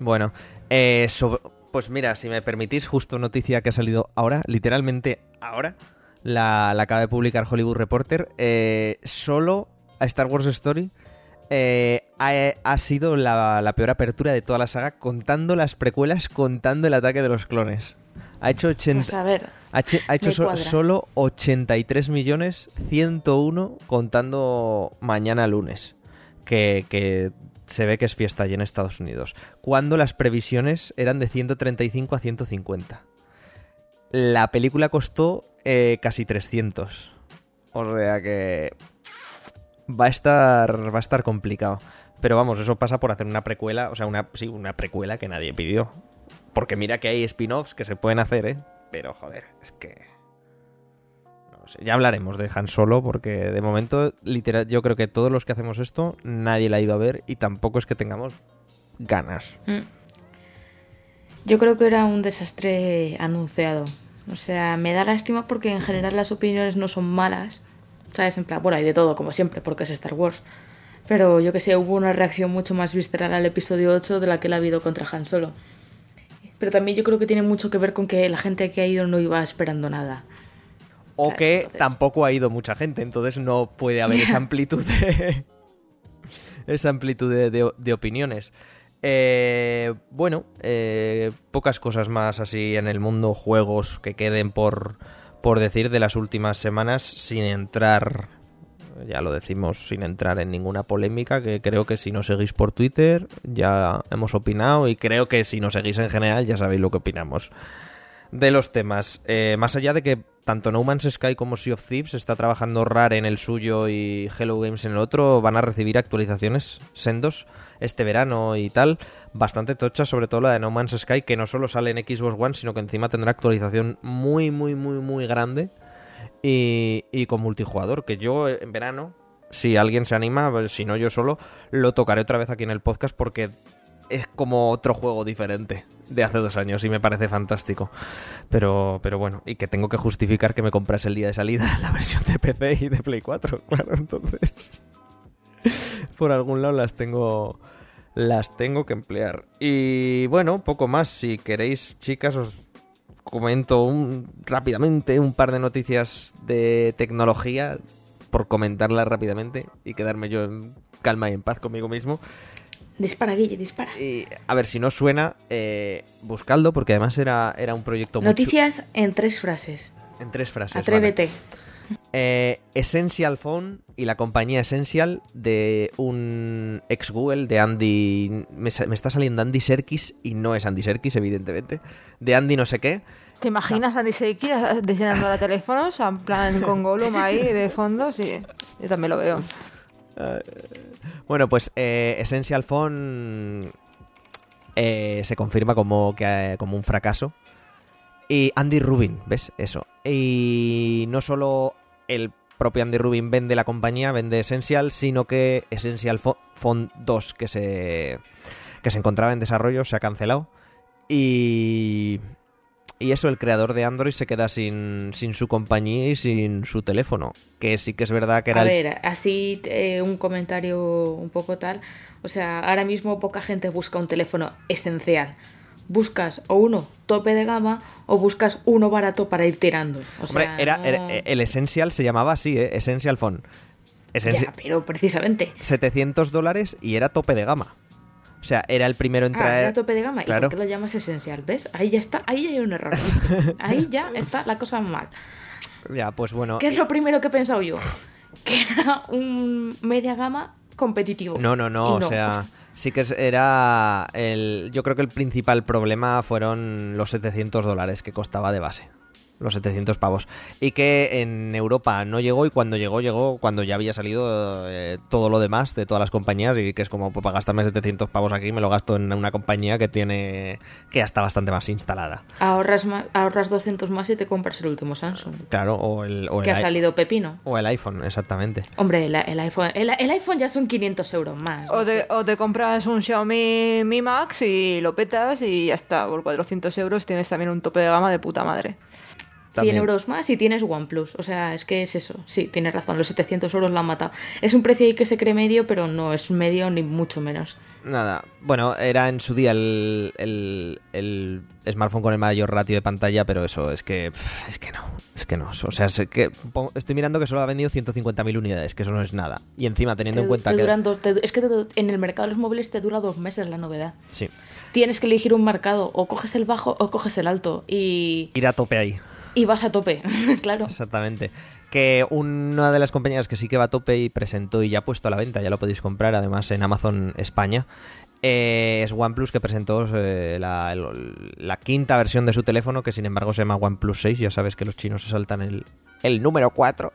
Bueno, eh, sobre- pues mira, si me permitís, justo noticia que ha salido ahora, literalmente ahora, la, la acaba de publicar Hollywood Reporter, eh, solo a Star Wars Story eh, ha, ha sido la, la peor apertura de toda la saga, contando las precuelas, contando el ataque de los clones. Ha hecho 80, Pues a ver, ha ha hecho so- solo 83 millones 101 contando mañana lunes. Que, que se ve que es fiesta allí en Estados Unidos. Cuando las previsiones eran de 135 a 150. La película costó eh, casi 300. O sea que va a estar va a estar complicado. Pero vamos, eso pasa por hacer una precuela, o sea, una sí, una precuela que nadie pidió. Porque mira que hay spin-offs que se pueden hacer, ¿eh? Pero joder, es que no sé, ya hablaremos de Han Solo porque de momento literal yo creo que todos los que hacemos esto nadie la ha ido a ver y tampoco es que tengamos ganas. Mm. Yo creo que era un desastre anunciado. O sea, me da lástima porque en general las opiniones no son malas. ¿Sabes? En plan, bueno, hay de todo, como siempre, porque es Star Wars. Pero yo que sé, hubo una reacción mucho más visceral al episodio 8 de la que la ha habido contra Han Solo. Pero también yo creo que tiene mucho que ver con que la gente que ha ido no iba esperando nada. O que entonces- tampoco ha ido mucha gente, entonces no puede haber esa (laughs) amplitud de, esa amplitud de, de- de opiniones. Eh, bueno, eh, pocas cosas más así en el mundo juegos que queden por, por decir de las últimas semanas sin entrar, ya lo decimos, sin entrar en ninguna polémica, que creo que si nos seguís por Twitter ya hemos opinado y creo que si nos seguís en general ya sabéis lo que opinamos de los temas. Eh, más allá de que tanto No Man's Sky como Sea of Thieves está trabajando Rare en el suyo y Hello Games en el otro, van a recibir actualizaciones sendos este verano y tal, bastante tochas, sobre todo la de No Man's Sky, que no solo sale en Xbox One, sino que encima tendrá actualización muy, muy, muy, muy grande y, y con multijugador, que yo eh, en verano, si alguien se anima, pues, si no yo solo, lo tocaré otra vez aquí en el podcast porque es como otro juego diferente de hace dos años y me parece fantástico. Pero, pero bueno, y que tengo que justificar que me compras el día de salida (laughs) la versión de PC y de Play 4, (laughs) claro, entonces (laughs) por algún lado las tengo las tengo que emplear. Y bueno, poco más, si queréis, chicas, os comento un, rápidamente un par de noticias de tecnología por comentarlas rápidamente y quedarme yo en calma y en paz conmigo mismo. Dispara, Guille, dispara. Y, a ver, si no suena, eh, buscadlo, porque además era, era un proyecto muy Noticias en tres frases. En tres frases. vale. Eh, Essential Phone y la compañía Essential de un ex Google de Andy. Me, está saliendo Andy Serkis y no es Andy Serkis, evidentemente. De Andy no sé qué. ¿Te imaginas a Andy Serkis diseñando los teléfonos? En plan con Gollum ahí de fondo, sí. Yo también lo veo. Bueno, pues eh, Essential Phone eh, se confirma como, que, eh, como un fracaso. Y Andy Rubin, ¿ves? Eso. Y no solo el propio Andy Rubin vende la compañía, vende Essential, sino que Essential Phone 2, que se, que se encontraba en desarrollo, se ha cancelado. Y, y eso, el creador de Android se queda sin, sin su compañía y sin su teléfono. Que sí que es verdad que era A el- ver, así eh, un comentario un poco tal. O sea, ahora mismo poca gente busca un teléfono esencial. Buscas o uno tope de gama o buscas uno barato para ir tirando. O Hombre, sea, era, no- era- el Essential se llamaba así, ¿eh? Essential Phone. Essenci- Ya, pero precisamente. 700 dólares y era tope de gama. O sea, era el primero en Ah, traer... era tope de gama. Claro. ¿Y por qué lo llamas esencial? ¿Ves? Ahí ya está, ahí hay un error. (laughs) ahí ya está la cosa mal. Ya, pues bueno... ¿Qué es lo primero que he pensado yo? Que era un media gama competitivo. No, no, no, Y o sea, sí que era el... Yo creo que el principal problema fueron los 700 dólares que costaba de base. Los 700 pavos. Y que en Europa no llegó y cuando llegó, llegó cuando ya había salido eh, todo lo demás de todas las compañías y que es como, pues para gastarme 700 pavos aquí me lo gasto en una compañía que tiene... que ya está bastante más instalada. Ahorras, más, ahorras 200 más y te compras el último Samsung. Claro, o el, o el, Que ha salido pepino. o el iPhone, exactamente. Hombre, el, el iPhone, el, el iPhone ya son 500 euros más. O no te, o te compras un Xiaomi Mi Max y lo petas y ya está. Por 400 euros tienes también un tope de gama de puta madre. 100 También. euros más y tienes OnePlus. O sea, es que es eso. Sí, tienes razón, los 700 euros la han matado. Es un precio ahí que se cree medio, pero no es medio ni mucho menos. Nada, bueno, era en su día el, el, el smartphone con el mayor ratio de pantalla, pero eso es que es que no, es que no. O sea, es que estoy mirando que solo ha vendido 150.000 unidades, que eso no es nada. Y encima teniendo Te- en cuenta te que duran dos- te- es que te- en el mercado de los móviles te dura dos meses la novedad. sí, Tienes que elegir un mercado, o coges el bajo o coges el alto. Y, ir a tope ahí. Y vas a tope, (laughs) claro. Exactamente. Que una de las compañías que sí que va a tope y presentó y ya ha puesto a la venta, ya lo podéis comprar además en Amazon España, eh, es OnePlus que presentó eh, la, quinta versión de su teléfono, que sin embargo se llama OnePlus 6. Ya sabes que los chinos se saltan el, el número 4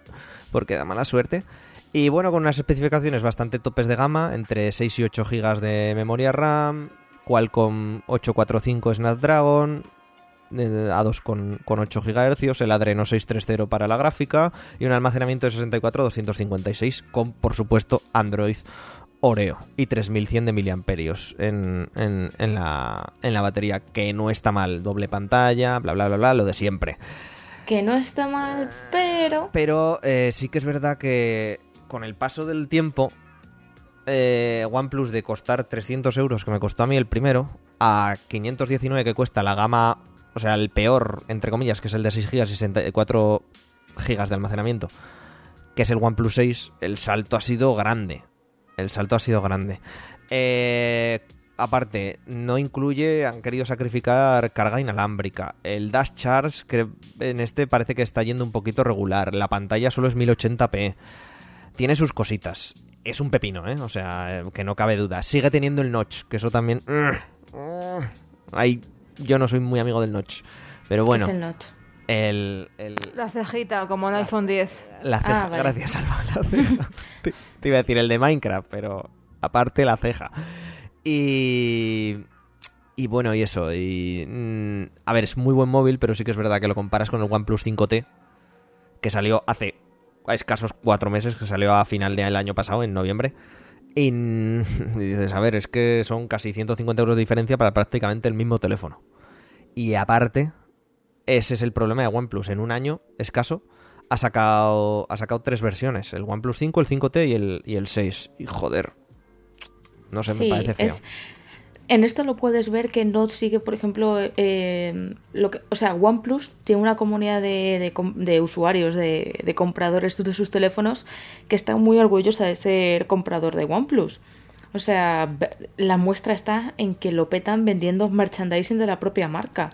porque da mala suerte. Y bueno, con unas especificaciones bastante topes de gama, entre 6 y 8 GB de memoria RAM, Qualcomm 845 Snapdragon, eh, A2 con, con 8 GHz, el Adreno 630 para la gráfica y un almacenamiento de 64 256 con, por supuesto, Android Oreo y 3100 de miliamperios en, en, en la, en la batería, que no está mal, doble pantalla, bla, bla, bla, bla, lo de siempre. Que no está mal, pero... Pero eh, sí que es verdad que con el paso del tiempo, eh, OnePlus de costar 300 euros, que me costó a mí el primero, a 519 que cuesta la gama, o sea, el peor, entre comillas, que es el de 6 GB y 64 GB de almacenamiento, que es el OnePlus 6, el salto ha sido grande. El salto ha sido grande. Eh, aparte, no incluye, han querido sacrificar carga inalámbrica. El Dash Charge, que en este parece que está yendo un poquito regular. La pantalla solo es 1080p. Tiene sus cositas. Es un pepino, ¿eh? O sea, que no cabe duda. Sigue teniendo el notch, que eso también... Ahí yo no soy muy amigo del notch. Pero bueno, Es el notch. el, el- La cejita, como en iPhone 10. la ceja, Ah, vale. gracias Alba, la (laughs) ceja. te, te iba a decir el de Minecraft, pero aparte la ceja. Y y bueno, y eso, y mm, a ver, es muy buen móvil, pero sí que es verdad que lo comparas con el OnePlus 5T que salió hace a escasos cuatro meses, que salió a final del año pasado, en noviembre. Y, mm, y (laughs) dices, a ver, es que son casi 150 euros de diferencia para prácticamente el mismo teléfono. Y aparte, ese es el problema de OnePlus. En un año escaso ha sacado, ha sacado tres versiones: el OnePlus 5, el 5T y el, y el 6. Y joder, no sé, me parece feo. es- en esto lo puedes ver que no sigue, por ejemplo, eh, lo que, o sea, OnePlus tiene una comunidad de, de de usuarios, de, de compradores de sus teléfonos que están muy orgullosa de ser comprador de OnePlus. O sea, la muestra está en que lo petan vendiendo merchandising de la propia marca.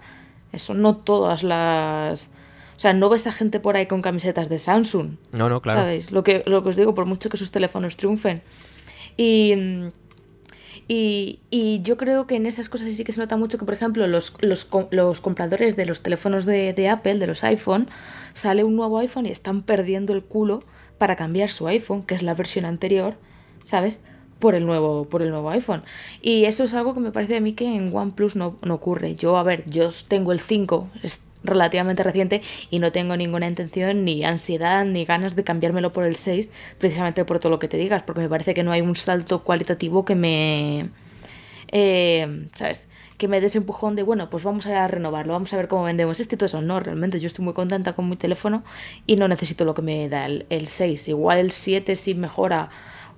Eso no todas las... O sea, no ves a gente por ahí con camisetas de Samsung. No, no, claro. ¿Sabéis? Lo que, lo que os digo, por mucho que sus teléfonos triunfen. Y, y, y yo creo que en esas cosas sí que se nota mucho que, por ejemplo, los, los, los compradores de los teléfonos de, de Apple, de los iPhone, sale un nuevo iPhone y están perdiendo el culo para cambiar su iPhone, que es la versión anterior, ¿sabes? Por el nuevo, por el nuevo iPhone. Y eso es algo que me parece a mí que en OnePlus no, no ocurre. Yo, a ver, yo tengo el 5, es relativamente reciente y no tengo ninguna intención, ni ansiedad, ni ganas de cambiármelo por el 6, precisamente por todo lo que te digas, porque me parece que no hay un salto cualitativo que me... eh, ¿Sabes? Que me dé ese empujón de, bueno, pues vamos a renovarlo, vamos a ver cómo vendemos este y todo eso. No, realmente yo estoy muy contenta con mi teléfono y no necesito lo que me da el, el 6. Igual el 7 sí mejora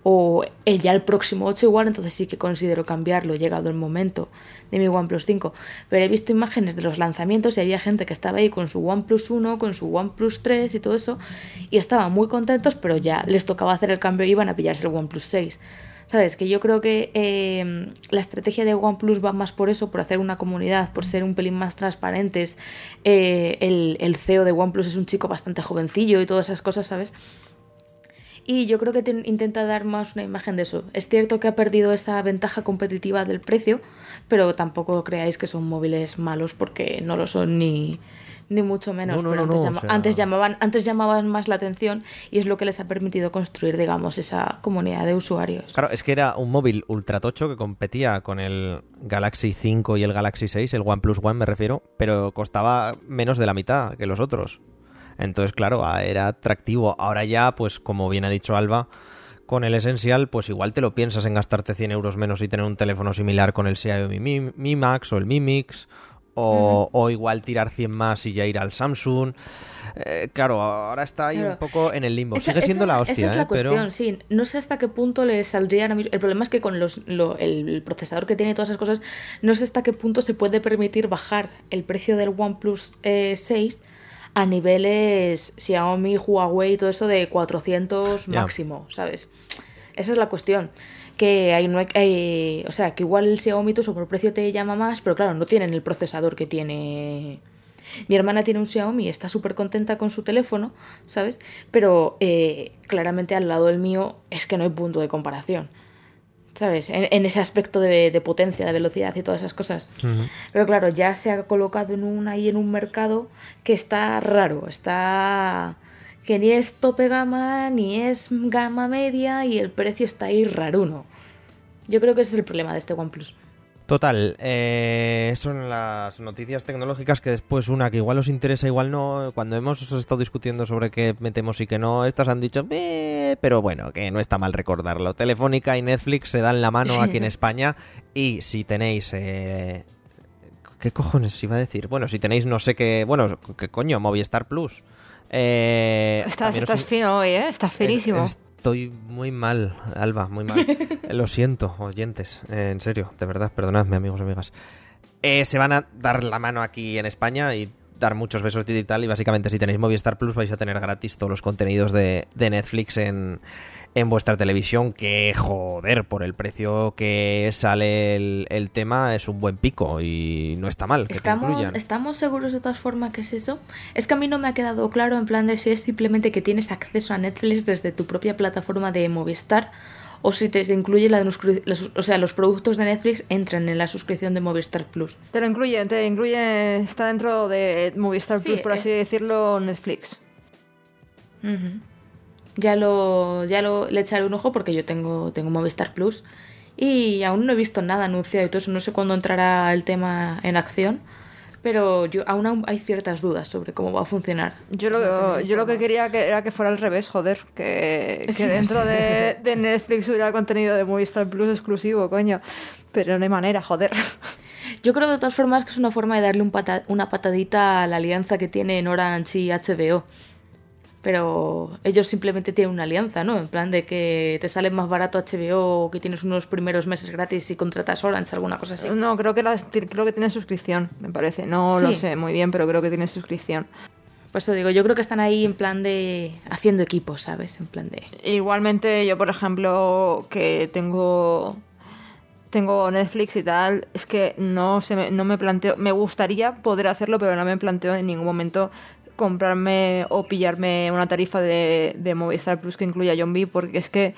o el, ya el próximo 8 igual, entonces sí que considero cambiarlo, llegado el momento de mi OnePlus 5. Pero he visto imágenes de los lanzamientos y había gente que estaba ahí con su OnePlus 1, con su OnePlus 3 y todo eso, y estaban muy contentos, pero ya les tocaba hacer el cambio y iban a pillarse el OnePlus 6. ¿Sabes? Que yo creo que eh, la estrategia de OnePlus va más por eso, por hacer una comunidad, por ser un pelín más transparentes. Eh, el, el CEO de OnePlus es un chico bastante jovencillo y todas esas cosas, ¿sabes? Y yo creo que te- intenta dar más una imagen de eso. Es cierto que ha perdido esa ventaja competitiva del precio, pero tampoco creáis que son móviles malos porque no lo son ni, ni mucho menos. No, no, pero no, antes, no, llama- o sea- antes llamaban, antes llamaban más la atención y es lo que les ha permitido construir, digamos, esa comunidad de usuarios. Claro, es que era un móvil ultra tocho que competía con el Galaxy 5 y el Galaxy 6, el OnePlus One me refiero, pero costaba menos de la mitad que los otros. Entonces, claro, ah, era atractivo. Ahora ya, pues como bien ha dicho Alba, con el Essential, pues igual te lo piensas en gastarte 100 euros menos y tener un teléfono similar con el Xiaomi Mi, Mi Max o el Mi Mix. O, o igual tirar 100 más y ya ir al Samsung. Eh, claro, ahora está ahí Claro. un poco en el limbo. Esa- Sigue siendo esa- la hostia, Esa es ¿eh? la Pero- cuestión, sí. No sé hasta qué punto le saldría ahora mismo- El problema es que con los, lo- el procesador que tiene y todas esas cosas, no sé hasta qué punto se puede permitir bajar el precio del OnePlus eh, 6 a niveles Xiaomi, Huawei y todo eso de 400 Ya. máximo, ¿sabes? Esa es la cuestión. Que hay, no hay, hay- o sea, que igual el Xiaomi todo eso por precio te llama más, pero claro, no tienen el procesador que tiene mi hermana tiene un Xiaomi y está súper contenta con su teléfono, ¿sabes? Pero eh, claramente al lado del mío es que no hay punto de comparación, ¿sabes? En, en ese aspecto de, de potencia, de velocidad y todas esas cosas. Pero claro, ya se ha colocado en un, ahí en un mercado que está raro, está... que ni es tope gama, ni es gama media y el precio está ahí raruno. Yo creo que ese es el problema de este OnePlus. Total, eh, son las noticias tecnológicas que después una que igual os interesa, igual no. Cuando hemos estado discutiendo sobre qué metemos y qué no, estas han dicho, "Eh", pero bueno, que no está mal recordarlo. Telefónica y Netflix se dan la mano aquí en (laughs) España y si tenéis... eh, ¿Qué cojones iba a decir? Bueno, si tenéis no sé qué... Bueno, ¿qué coño? Movistar Plus. Eh, Estás, estás in- fino hoy, ¿eh? Estás finísimo. Estoy muy mal, Alba, muy mal. (laughs) Lo siento, oyentes, eh, en serio, de verdad, perdonadme, amigos y amigas. Eh, se van a dar la mano aquí en España y dar muchos besos y tal. Y básicamente, si tenéis Movistar Plus, vais a tener gratis todos los contenidos de, de Netflix en, en vuestra televisión. Que joder, por el precio que sale el, el tema, es un buen pico y no está mal que te ¿Estamos, incluyan. ¿Estamos seguros de todas formas que es eso? Es que a mí no me ha quedado claro en plan de si es simplemente que tienes acceso a Netflix desde tu propia plataforma de Movistar o si te incluye la, o sea, los productos de Netflix entran en la suscripción de Movistar Plus. Te lo incluye, te incluye, está dentro de Movistar Sí, Plus, por eh. así decirlo, Netflix. Ujú. Ya lo ya lo le echaré un ojo porque yo tengo tengo Movistar Plus y aún no he visto nada anunciado y todo eso, no sé cuándo entrará el tema en acción, pero yo aún aún hay ciertas dudas sobre cómo va a funcionar. Yo lo, yo lo que quería que era que fuera al revés, joder, que, que Sí, dentro sí. de, de Netflix hubiera contenido de Movistar Plus exclusivo, coño. Pero no hay manera, joder. Yo creo de todas formas que es una forma de darle un pata- una patadita a la alianza que tienen Orange y HBO. Pero ellos simplemente tienen una alianza, ¿no? En plan de que te sale más barato HBO o que tienes unos primeros meses gratis si contratas Orange, alguna cosa así. No, creo que, las, creo que tiene suscripción, me parece. No lo sé muy bien, pero creo que tiene suscripción. Por eso digo, yo creo que están ahí en plan de haciendo equipos, ¿sabes? En plan de... Igualmente, yo, por ejemplo, que tengo tengo Netflix y tal, es que no se me, no me planteo, me gustaría poder hacerlo, pero no me planteo en ningún momento comprarme o pillarme una tarifa de, de Movistar Plus que incluya B, porque es que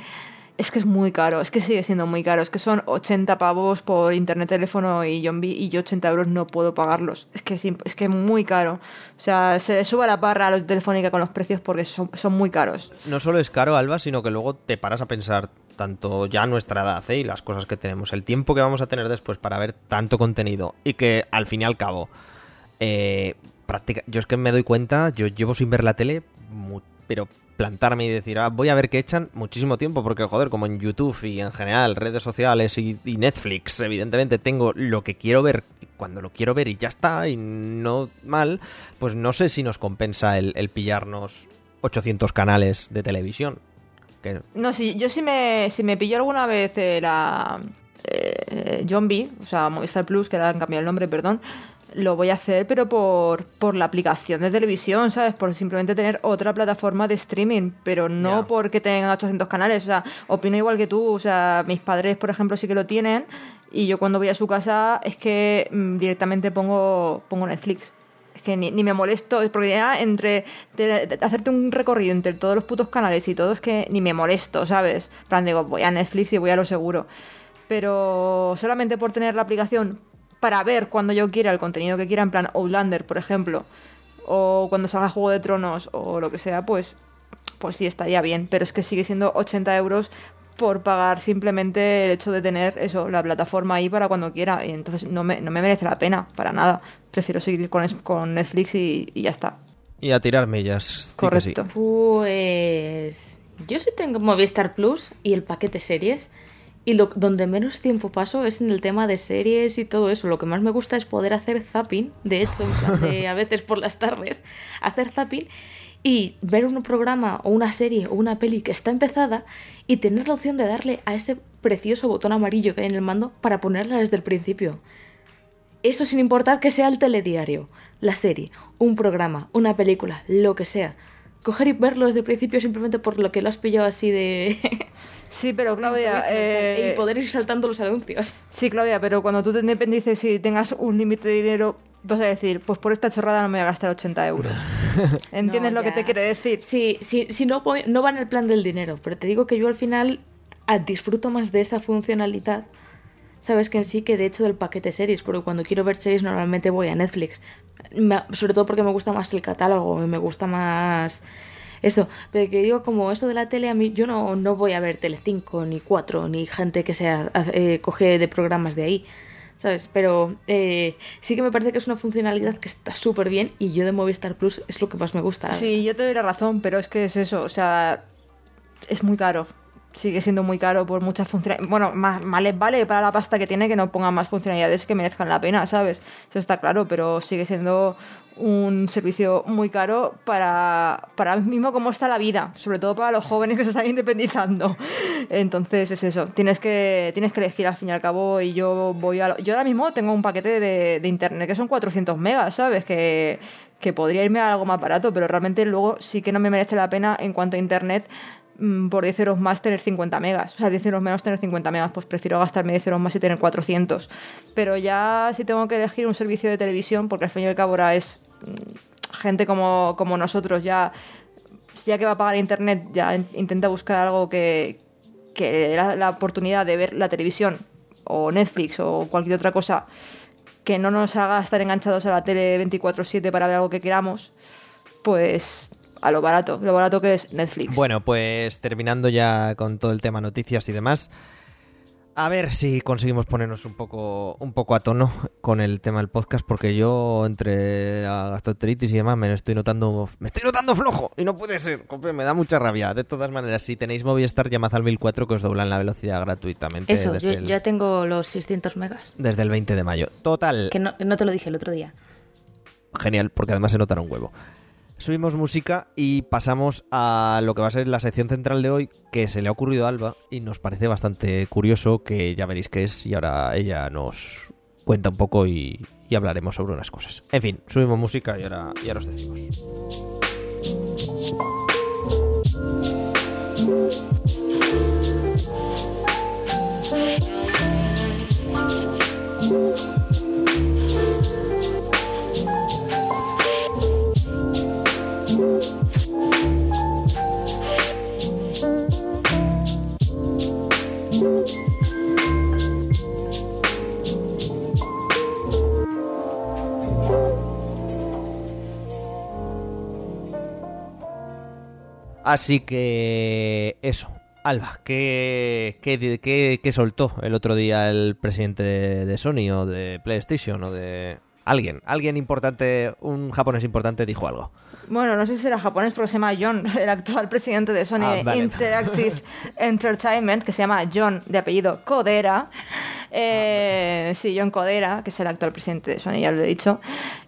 es que es muy caro, es que sigue siendo muy caro, es que son 80 pavos por internet, teléfono y B y yo 80 euros no puedo pagarlos, es que es, es muy caro, o sea, se sube la barra a los Telefónica con los precios porque son, son muy caros. No solo es caro, Alba, sino que luego te paras a pensar tanto ya nuestra edad ¿eh? y las cosas que tenemos, el tiempo que vamos a tener después para ver tanto contenido y que al fin y al cabo, eh, yo es que me doy cuenta, yo llevo sin ver la tele, pero plantarme y decir, ah, voy a ver qué echan muchísimo tiempo, porque joder, como en YouTube y en general redes sociales y, Netflix, evidentemente tengo lo que quiero ver cuando lo quiero ver y ya está, y no mal, pues no sé si nos compensa el, el pillarnos 800 canales de televisión. No, sí, yo sí me, si me pilló alguna vez eh, la eh, John B, o sea, Movistar Plus, que ahora han cambiado el nombre, perdón, lo voy a hacer, pero por, por la aplicación de televisión, ¿sabes? Por simplemente tener otra plataforma de streaming, pero no yeah. porque tenga 800 canales. O sea, opino igual que tú. O sea, mis padres, por ejemplo, sí que lo tienen. Y yo cuando voy a su casa es que mmm, directamente pongo, pongo Netflix. Es que ni, ni me molesto, porque ya entre hacerte un recorrido entre todos los putos canales y todo, es que ni me molesto, ¿sabes? En plan, digo, voy a Netflix y voy a lo seguro. Pero solamente por tener la aplicación para ver cuando yo quiera el contenido que quiera, en plan Outlander, por ejemplo, o cuando salga Juego de Tronos o lo que sea, pues, pues sí estaría bien. Pero es que sigue siendo 80 euros por pagar simplemente el hecho de tener eso, la plataforma ahí para cuando quiera. Y entonces no me, no me merece la pena, para nada. Prefiero seguir con, con Netflix y, y, ya está. Y a tirar millas. Correcto. Sí. Pues yo sí tengo Movistar Plus y el paquete series. Y lo, donde menos tiempo paso es en el tema de series y todo eso. Lo que más me gusta es poder hacer zapping, de hecho, en plan de, (laughs) a veces por las tardes, hacer zapping y ver un programa o una serie o una peli que está empezada y tener la opción de darle a ese precioso botón amarillo que hay en el mando para ponerla desde el principio. Eso sin importar que sea el telediario, la serie, un programa, una película, lo que sea coger y verlo desde el principio simplemente por lo que lo has pillado así de... (laughs) Sí, pero Claudia... Eh... Y poder ir saltando los anuncios. Sí, Claudia, pero cuando tú te independices y tengas un límite de dinero, vas a decir, pues por esta chorrada no me voy a gastar 80 euros. (laughs) ¿Entiendes no, lo que te quiero decir? Sí, sí, sí no, no va en el plan del dinero, pero te digo que yo al final disfruto más de esa funcionalidad sabes que en sí que de hecho del paquete series, porque cuando quiero ver series normalmente voy a Netflix, sobre todo porque me gusta más el catálogo y me gusta más eso, pero que digo como eso de la tele a mí yo no, no voy a ver Telecinco ni 4 ni gente que sea eh, coge de programas de ahí. ¿Sabes? Pero eh, sí que me parece que es una funcionalidad que está súper bien y yo de Movistar Plus es lo que más me gusta. Sí, yo te doy la razón, pero es que es eso, o sea, es muy caro sigue siendo muy caro por muchas funcionalidades. Bueno, más, más les vale para la pasta que tiene que no pongan más funcionalidades que merezcan la pena, ¿sabes? Eso está claro, pero sigue siendo un servicio muy caro para, para mismo cómo está la vida, sobre todo para los jóvenes que se están independizando. Entonces es eso, tienes que, tienes que elegir al fin y al cabo y yo voy a... Lo, yo ahora mismo tengo un paquete de, de internet que son 400 megas, ¿sabes? Que, que podría irme a algo más barato, pero realmente luego sí que no me merece la pena en cuanto a internet por 10 euros más tener 50 megas. O sea, 10 euros menos tener 50 megas. Pues prefiero gastarme 10 euros más y tener 400. Pero ya si tengo que elegir un servicio de televisión, porque al fin y al cabo ahora es gente como, como nosotros, ya, ya que va a pagar internet, ya intenta buscar algo que, que la, la oportunidad de ver la televisión o Netflix o cualquier otra cosa que no nos haga estar enganchados a la tele 24/7 para ver algo que queramos, pues a lo barato, lo barato que es Netflix. Bueno, pues terminando ya con todo el tema noticias y demás. A ver si conseguimos ponernos un poco, un poco a tono con el tema del podcast, porque yo entre la gastroenteritis y demás me estoy notando, me estoy notando flojo y no puede ser, me da mucha rabia. De todas maneras, si tenéis Movistar, llamad al 1004 que os doblan la velocidad gratuitamente. Eso, yo el, ya tengo los 600 megas. Desde el 20 de mayo. Total. Que no, no te lo dije el otro día. Genial, porque además se notará un huevo subimos música y pasamos a lo que va a ser la sección central de hoy, que se le ha ocurrido a Alba y nos parece bastante curioso, que ya veréis qué es y ahora ella nos cuenta un poco y, hablaremos sobre unas cosas. En fin, subimos música y ahora, y ahora os decimos. Así que eso. Alba, ¿qué, qué, qué- soltó el otro día el presidente de, de Sony o de PlayStation o de alguien? Alguien importante, un japonés importante dijo algo. Bueno, no sé si será japonés, pero se llama John, (laughs) el actual presidente de Sony Ah, vale. Interactive Entertainment, que se llama John, de apellido Codera. Eh, sí, John Codera, que es el actual presidente de Sony, ya lo he dicho.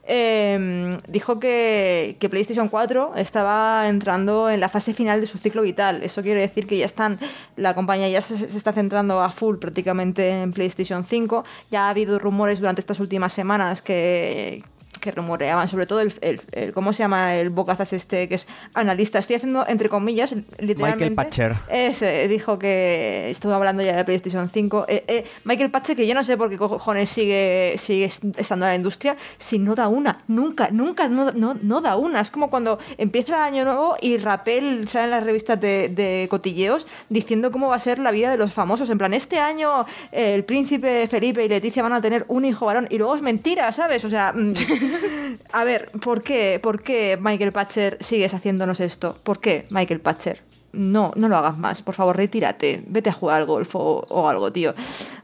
eh, dijo que, que PlayStation 4 estaba entrando en la fase final de su ciclo vital. Eso quiere decir que ya están, la compañía ya se, se está centrando a full prácticamente en PlayStation 5. Ya ha habido rumores durante estas últimas semanas que que rumoreaban, sobre todo el, el- el- ¿cómo se llama? El bocazas este que es analista. Estoy haciendo entre comillas, literalmente. Michael Patcher. Ese dijo que estuvo hablando ya de PlayStation 5. Eh, eh, Michael Patcher, que yo no sé por qué cojones sigue, sigue estando en la industria, si no da una, nunca, nunca, no, no, no da una. Es como cuando empieza el año nuevo y Rappel sale en las revistas de, de cotilleos diciendo cómo va a ser la vida de los famosos. En plan, este año eh, el príncipe Felipe y Leticia van a tener un hijo varón y luego es mentira, ¿sabes? O sea, mm, a ver, ¿por qué, ¿por qué Michael Patcher sigues haciéndonos esto? ¿Por qué, Michael Patcher? No, no lo hagas más, por favor, retírate, vete a jugar al golf o, algo, tío.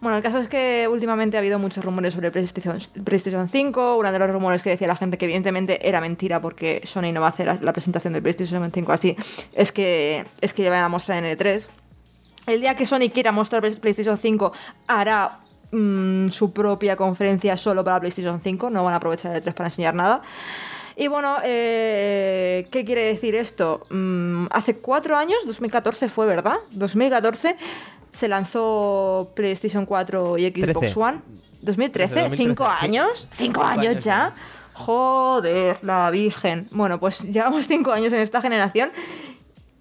Bueno, el caso es que últimamente ha habido muchos rumores sobre PlayStation, PlayStation 5. Uno de los rumores que decía la gente que evidentemente era mentira porque Sony no va a hacer la, presentación del PlayStation 5 así, es que, es que ya van a mostrar en E3. El día que Sony quiera mostrar PlayStation 5 hará mm, su propia conferencia solo para PlayStation 5, no van a aprovechar el E3 para enseñar nada. Y bueno, eh, ¿qué quiere decir esto? Mm, hace cuatro años, 2014 fue, ¿verdad? 2014 se lanzó PlayStation 4 y Xbox. One. 2013, 2013, ¿cinco años? ¿Cinco años ya? Joder, la Virgen. Bueno, pues llevamos cinco años en esta generación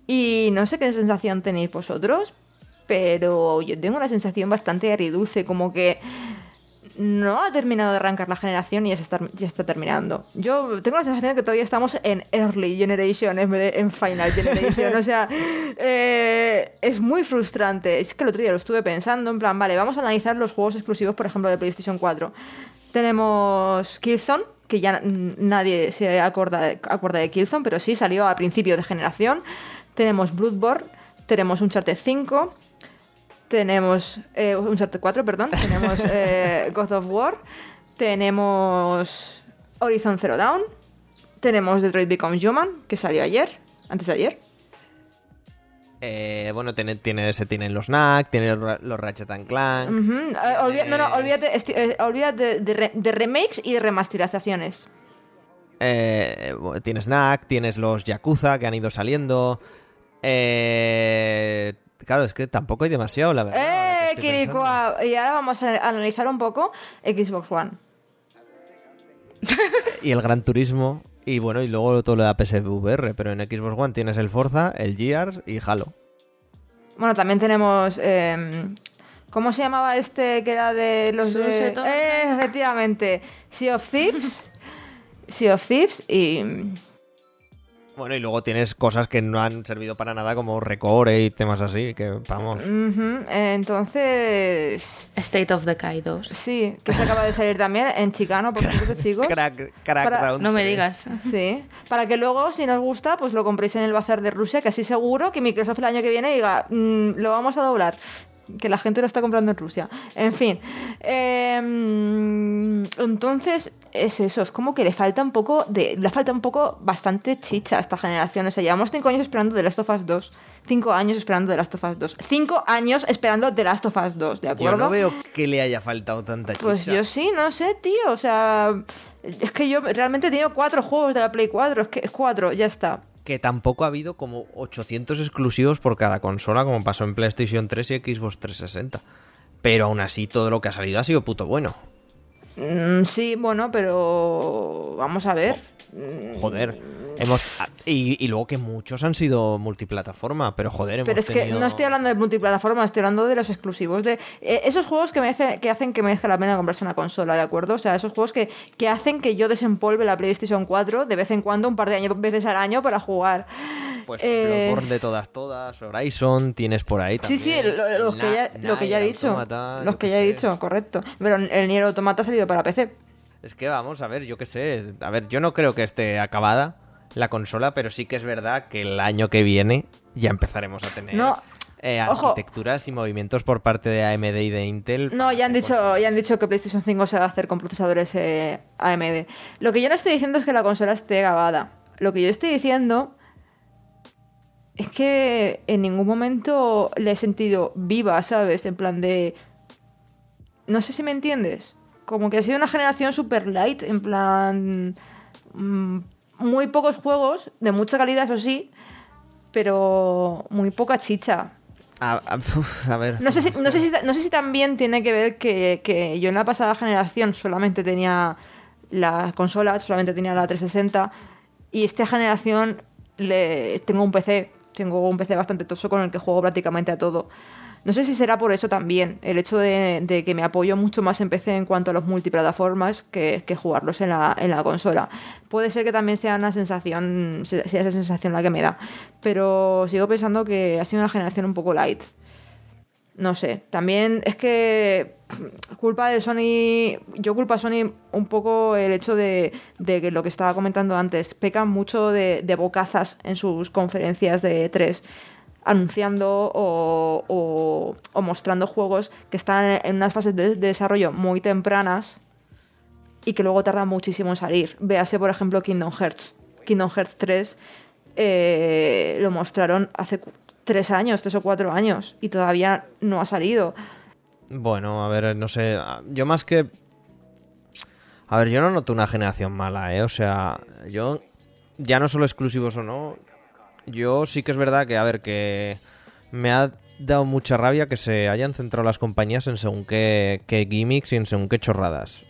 y no sé qué sensación tenéis vosotros, pero yo tengo una sensación bastante agridulce, como que no ha terminado de arrancar la generación y ya se está, ya está terminando. Yo tengo la sensación de que todavía estamos en Early Generation en vez de en Final Generation. o sea, (laughs) eh, es muy frustrante. Es que el otro día lo estuve pensando, en plan, vale, vamos a analizar los juegos exclusivos, por ejemplo, de PlayStation 4. Tenemos Killzone, que ya nadie se acuerda, acuerda de Killzone, pero sí salió a principio de generación. Tenemos Bloodborne, tenemos Uncharted 5, tenemos eh, Uncharted 4, perdón, (laughs) tenemos eh, God of War, tenemos Horizon Zero Dawn, tenemos Detroit Become Human, que salió ayer, antes de ayer. Eh, bueno, tiene, tiene, se tienen los NAC, tiene los, los Ratchet and Clank. Eh, no, no, olvídate, esti- olvídate de, re- de remakes y de remasterizaciones. Eh, tienes NAC, tienes los Yakuza que han ido saliendo. Eh, claro, es que tampoco hay demasiado, la verdad. ¡Eh. Kirikua! Y ahora vamos a analizar un poco Xbox One. Y el Gran Turismo. Y bueno, y luego todo lo de la PSVR. Pero en Xbox One tienes el Forza, el Gears y Halo. Bueno, también tenemos. eh, ¿Cómo se llamaba este que era de los de. Eh, efectivamente. Sea of Thieves. sea of Thieves y. Bueno, y luego tienes cosas que no han servido para nada, como Recore y temas así, que vamos. Entonces. State of Decay 2. Sí, que se acaba de salir también en Chicano, por cierto, chicos. Crack, Crackdown No me 3. digas. Sí, para que luego, si nos gusta, pues lo compréis en el bazar de Rusia, que así seguro que Microsoft el año que viene diga, "Mm, lo vamos a doblar. Que la gente lo está comprando en Rusia. En fin. Em, entonces, es eso. Es como que le falta un poco de. Le falta un poco bastante chicha a esta generación. O sea, llevamos cinco años esperando The Last of Us 2. Cinco años esperando The Last of Us 2. Cinco años esperando The Last of Us 2, ¿de acuerdo? Yo no veo que le haya faltado tanta chicha. Pues yo sí, no sé, tío. O sea, es que yo realmente he tenido cuatro juegos de la Play 4. Es que es cuatro, ya está. Que tampoco ha habido como 800 exclusivos por cada consola, como pasó en PlayStation 3 y Xbox 360. Pero aún así, todo lo que ha salido ha sido puto bueno. Mm, sí, bueno, pero vamos a ver. Joder. Hemos, ah, y, y luego que muchos han sido multiplataforma, pero joder, hemos Pero es que no estoy hablando de multiplataforma, estoy hablando de los exclusivos, de eh, esos juegos que, me hace- que hacen que merezca la pena comprarse una consola, ¿de acuerdo? O sea, esos juegos que, que hacen que yo desempolve la PlayStation 4 de vez en cuando, un par de años, veces al año para jugar. Pues Eh, Bloodborne de todas, todas, Horizon, tienes por ahí Sí, también. sí, lo- los, que ya, Na- lo que ya he dicho. Automata, los que ya he dicho, correcto. Pero el Nier Automata ha salido para PC. Es que vamos, a ver, yo qué sé. A ver, yo no creo que esté acabada. La consola, pero sí que es verdad que el año que viene ya empezaremos a tener No, eh, ojo. arquitecturas y movimientos por parte de AMD y de Intel. No, ya han dicho, ya han dicho que PlayStation 5 se va a hacer con procesadores eh, AMD. Lo que yo no estoy diciendo es que la consola esté grabada. Lo que yo estoy diciendo es que en ningún momento le he sentido viva, ¿sabes? En plan de... No sé si me entiendes. Como que ha sido una generación super light, en plan... mm, Muy pocos juegos, de mucha calidad, eso sí, pero muy poca chicha. A, a- uf, a ver. No sé si, no sé si, no sé si también tiene que ver que, que yo en la pasada generación solamente tenía la consola, solamente tenía la 360 y esta generación le, tengo un PC, tengo un PC bastante toso con el que juego prácticamente a todo. No sé si será por eso también, el hecho de, que me apoyo mucho más en PC en cuanto a los multiplataformas que, jugarlos en la, consola. Puede ser que también sea una sensación, sea esa sensación la que me da, pero sigo pensando que ha sido una generación un poco light. No sé, también es que culpa de Sony, yo culpo a Sony un poco el hecho de, que lo que estaba comentando antes, pecan mucho de, bocazas en sus conferencias de E3, anunciando o, o- o mostrando juegos que están en unas fases de, de desarrollo muy tempranas y que luego tardan muchísimo en salir. Véase, por ejemplo, Kingdom Hearts. Kingdom Hearts 3 eh, lo mostraron hace tres años, tres o cuatro años, y todavía no ha salido. Bueno, a ver, no sé. Yo más que. A ver, yo no noto una generación mala, ¿eh? O sea, yo. Ya no solo exclusivos o no. Yo sí que es verdad que, a ver, que. Me ha dado mucha rabia que se hayan centrado las compañías en según qué, gimmicks y en según qué chorradas.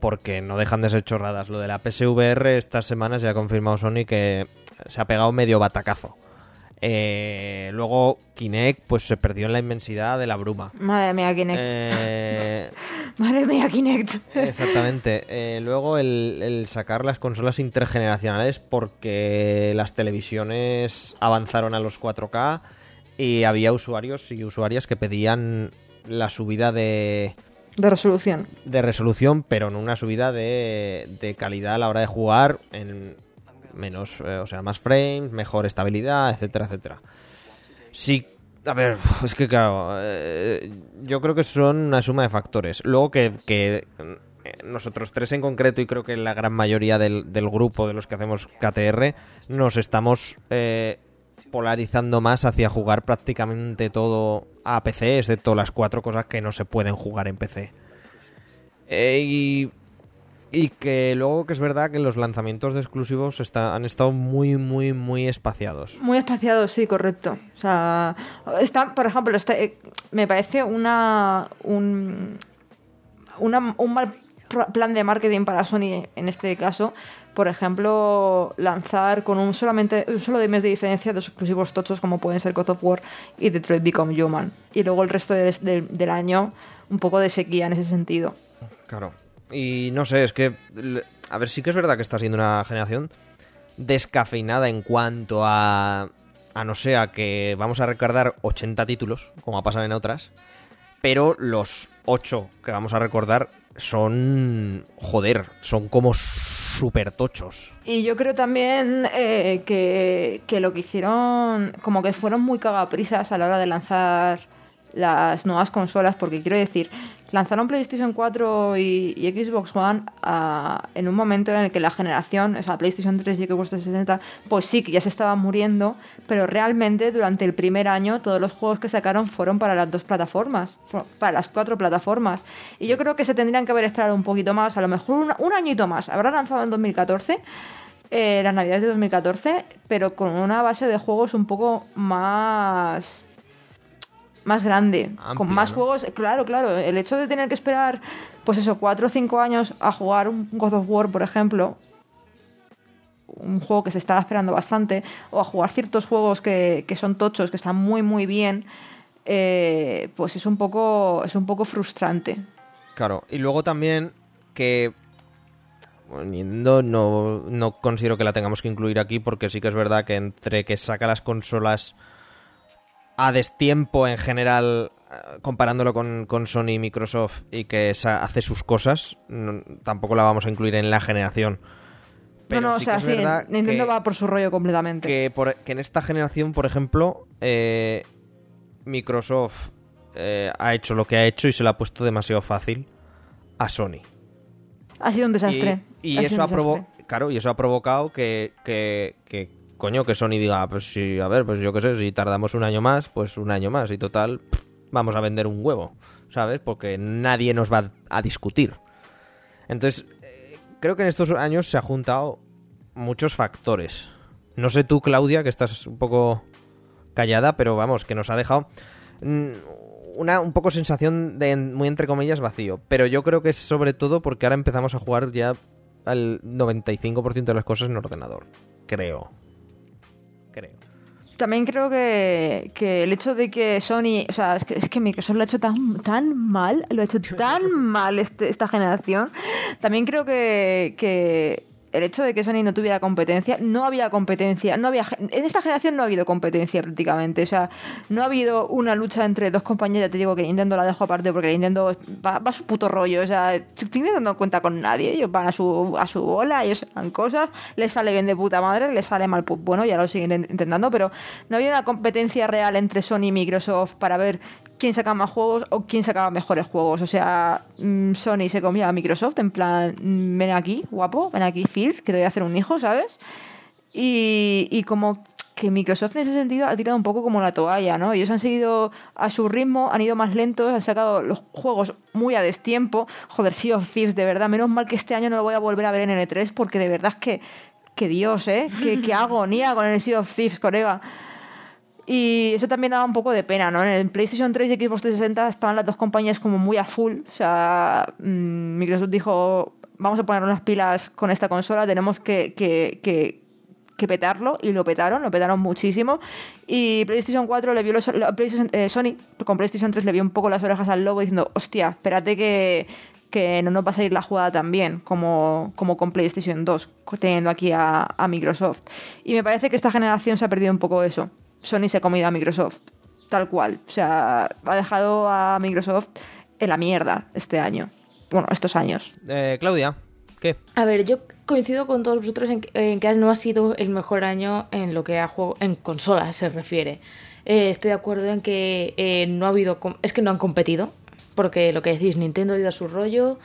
Porque no dejan de ser chorradas. Lo de la PSVR estas semanas ya ha confirmado Sony que se ha pegado medio batacazo. Eh, luego Kinect pues se perdió en la inmensidad de la bruma. Madre mía, Kinect. Eh, (laughs) Madre mía, Kinect. exactamente. Eh, luego el, el sacar las consolas intergeneracionales porque las televisiones avanzaron a los 4K y había usuarios y usuarias que pedían la subida de, De resolución. de resolución, pero no una subida de, de calidad a la hora de jugar en menos, eh, o sea, más frames, mejor estabilidad, etcétera, etcétera. Sí, a ver, (laughs) es que claro, eh, yo creo que son una suma de factores. Luego que, que, eh, nosotros tres en concreto y creo que la gran mayoría del, del grupo de los que hacemos KTR nos estamos eh, polarizando más hacia jugar prácticamente todo a PC, excepto las cuatro cosas que no se pueden jugar en PC. Eh, y, y que luego que es verdad que los lanzamientos de exclusivos está- han estado muy, muy, muy espaciados. Muy espaciado, sí, correcto. O sea, está, por ejemplo, está, eh, me parece una un, una- un mal plan de marketing para Sony en este caso. Por ejemplo, lanzar con un solamente un solo de mes de diferencia dos exclusivos tochos como pueden ser God of War y Detroit Become Human. Y luego el resto del- del- del año un poco de sequía en ese sentido. Claro. Y no sé, es que. A ver, sí que es verdad que está siendo una generación descafeinada en cuanto a. A no ser a que vamos a recordar 80 títulos, como ha pasado en otras. Pero los 8 que vamos a recordar son. Joder, son como súper tochos. Y yo creo también eh, que, que lo que hicieron, como que fueron muy cagaprisas a la hora de lanzar las nuevas consolas, porque quiero decir, lanzaron PlayStation 4 y, y Xbox One ah, en un momento en el que la generación, o sea, PlayStation 3 y Xbox 360, pues sí que ya se estaban muriendo, pero realmente durante el primer año todos los juegos que sacaron fueron para las dos plataformas, para las cuatro plataformas. Y yo creo que se tendrían que haber esperado un poquito más, a lo mejor un, un añito más. Habrá lanzado en 2014 eh, las navidades de 2014, pero con una base de juegos un poco más más grande, Amplia, con más ¿no? juegos, claro, claro, el hecho de tener que esperar pues eso, cuatro o cinco años a jugar un God of War, por ejemplo, un juego que se estaba esperando bastante, o a jugar ciertos juegos que, que son tochos, que están muy muy bien, eh, pues es un poco es un poco frustrante. Claro, y luego también que Nintendo no, no considero que la tengamos que incluir aquí porque sí que es verdad que entre que saca las consolas a destiempo en general, eh, comparándolo con, con Sony y Microsoft y que hace sus cosas, no- tampoco la vamos a incluir en la generación. Pero no, no, sí o sea, sí, Nintendo que- va por su rollo completamente. que, por- que en esta generación, por ejemplo, eh, Microsoft eh, ha hecho lo que ha hecho y se lo ha puesto demasiado fácil a Sony. Ha sido un desastre. Y, eso ha un provo- desastre. claro, y eso ha provocado que, que, que, coño, que Sony diga, "Ah, pues sí, a ver, pues yo qué sé, si tardamos un año más, pues un año más. Y total, vamos a vender un huevo, ¿sabes? Porque nadie nos va a discutir. Entonces, eh, creo que en estos años se ha juntado muchos factores. No sé tú, Claudia, que estás un poco callada, pero vamos, que nos ha dejado mm, una un poco sensación de muy entre comillas vacío. Pero yo creo que es sobre todo porque ahora empezamos a jugar ya al 95% de las cosas en ordenador. Creo. También creo que, que el hecho de que Sony, o sea, es que, es que Microsoft lo ha hecho tan, tan mal, lo ha hecho tan mal este- esta generación. También creo que, que el hecho de que Sony no tuviera competencia, no había competencia, no había en esta generación no ha habido competencia prácticamente, o sea, no ha habido una lucha entre dos compañías, ya te digo que Nintendo la dejo aparte porque Nintendo va, a su puto rollo, o sea, Nintendo no cuenta con nadie, ellos van a su, a su bola, ellos dan cosas, les sale bien de puta madre, les sale mal, pues bueno, ya lo siguen intent- intentando, pero no había una competencia real entre Sony y Microsoft para ver quién sacaba más juegos o quién sacaba mejores juegos. O sea, mm, Sony se comía a Microsoft en plan, mm, ven aquí, guapo, ven aquí, Phil, que te voy a hacer un hijo, ¿sabes? Y, y como que Microsoft en ese sentido ha tirado un poco como la toalla, ¿no? Ellos han seguido a su ritmo, han ido más lentos, han sacado los juegos muy a destiempo. Joder, Sea of Thieves, de verdad, menos mal que este año no lo voy a volver a ver en N3 porque de verdad es que, que Dios, ¿eh? Que, que (laughs) agonía con el Sea of Thieves, colega. Y eso también daba un poco de pena, ¿no? En el PlayStation 3 y Xbox 360 estaban las dos compañías como muy a full. O sea, mm, Microsoft dijo, vamos a ponernos las pilas con esta consola, tenemos que, que, que, que petarlo. Y lo petaron, lo petaron muchísimo. Y PlayStation 4 le vio los, la PlayStation- eh, Sony, con PlayStation 3 le vio un poco las orejas al lobo diciendo, hostia, espérate que, que no nos va a salir la jugada tan bien como, como con PlayStation 2, teniendo aquí a, a Microsoft. Y me parece que esta generación se ha perdido un poco eso. Sony se ha comido a Microsoft, tal cual. O sea, ha dejado a Microsoft en la mierda este año. Bueno, estos años. Eh, Claudia, ¿qué? A ver, yo coincido con todos vosotros en, que- en que no ha sido el mejor año en lo que a juego en consolas se refiere. Eh, estoy de acuerdo en que eh, no ha habido es que no han competido porque lo que decís Nintendo ha ido a su rollo,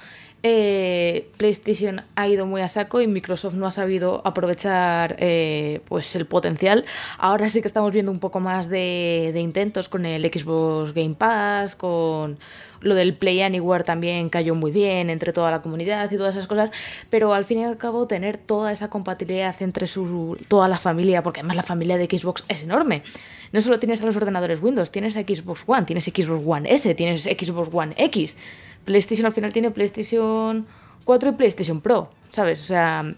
eh, PlayStation ha ido muy a saco y Microsoft no ha sabido aprovechar eh, pues el potencial. Ahora sí que estamos viendo un poco más de, de intentos con el Xbox Game Pass, con lo del Play Anywhere también cayó muy bien entre toda la comunidad y todas esas cosas, pero al fin y al cabo tener toda esa compatibilidad entre su, toda la familia, porque además la familia de Xbox es enorme. No solo tienes a los ordenadores Windows, tienes Xbox One, tienes Xbox One S, tienes Xbox One X. PlayStation al final tiene PlayStation 4 y PlayStation Pro, ¿sabes? O sea,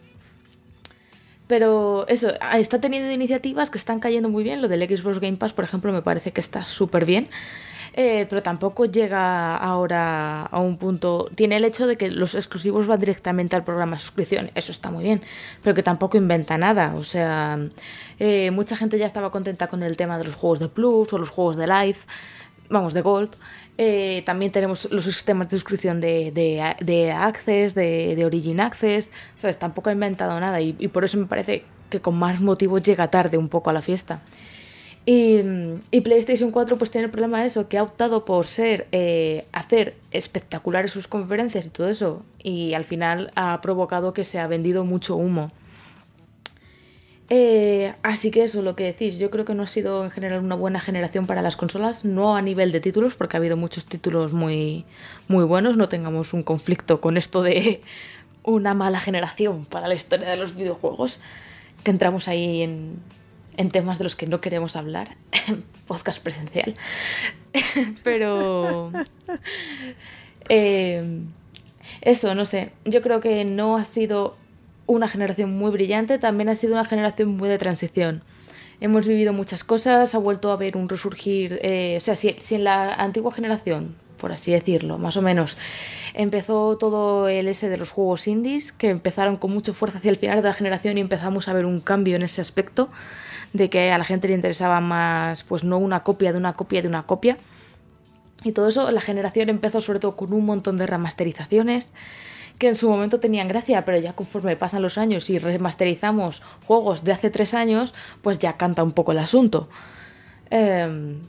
pero eso, está teniendo iniciativas que están cayendo muy bien. Lo del Xbox Game Pass, por ejemplo, me parece que está súper bien. Eh, pero tampoco llega ahora a un punto. Tiene el hecho de que los exclusivos van directamente al programa de suscripción. Eso está muy bien. Pero que tampoco inventa nada. O sea, eh, mucha gente ya estaba contenta con el tema de los juegos de Plus o los juegos de Live. Vamos, de Gold. Eh, también tenemos los sistemas de suscripción de, de, de Access, de, de, Origin Access. ¿Sabes? Tampoco ha inventado nada y, y, por eso me parece que con más motivos llega tarde un poco a la fiesta. Y, y PlayStation 4 pues tiene el problema de eso, que ha optado por ser, eh, hacer espectaculares sus conferencias y todo eso. Y al final ha provocado que se ha vendido mucho humo. Eh, así que eso, lo que decís, yo creo que no ha sido en general una buena generación para las consolas, no a nivel de títulos, porque ha habido muchos títulos muy, muy buenos, no tengamos un conflicto con esto de una mala generación para la historia de los videojuegos, que entramos ahí en, en temas de los que no queremos hablar, (laughs) podcast presencial, (laughs) pero... (laughs) Eh, eso, no sé, yo creo que no ha sido una generación muy brillante, también ha sido una generación muy de transición. Hemos vivido muchas cosas, ha vuelto a haber un resurgir, eh, o sea, si, si, en la antigua generación, por así decirlo, más o menos, empezó todo el ese de los juegos indies, que empezaron con mucha fuerza hacia el final de la generación y empezamos a ver un cambio en ese aspecto, de que a la gente le interesaba más, pues no una copia de una copia de una copia. Y todo eso, la generación empezó sobre todo con un montón de remasterizaciones que en su momento tenían gracia, pero ya conforme pasan los años y remasterizamos juegos de hace tres años, pues ya canta un poco el asunto. Em,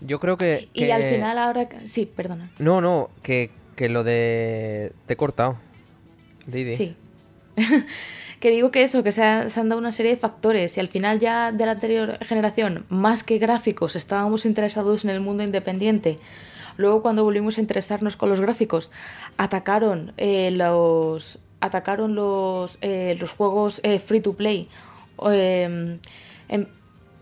Yo creo que, y al final ahora... Sí, perdona. No, no, que, que lo de... Te he cortado. Didi. Sí. (laughs) que digo que eso, que se, ha- se han dado una serie de factores y al final ya de la anterior generación, más que gráficos, estábamos interesados en el mundo independiente. Luego cuando volvimos a interesarnos con los gráficos, atacaron eh, los atacaron los, eh, los juegos eh, free to play. Em, em,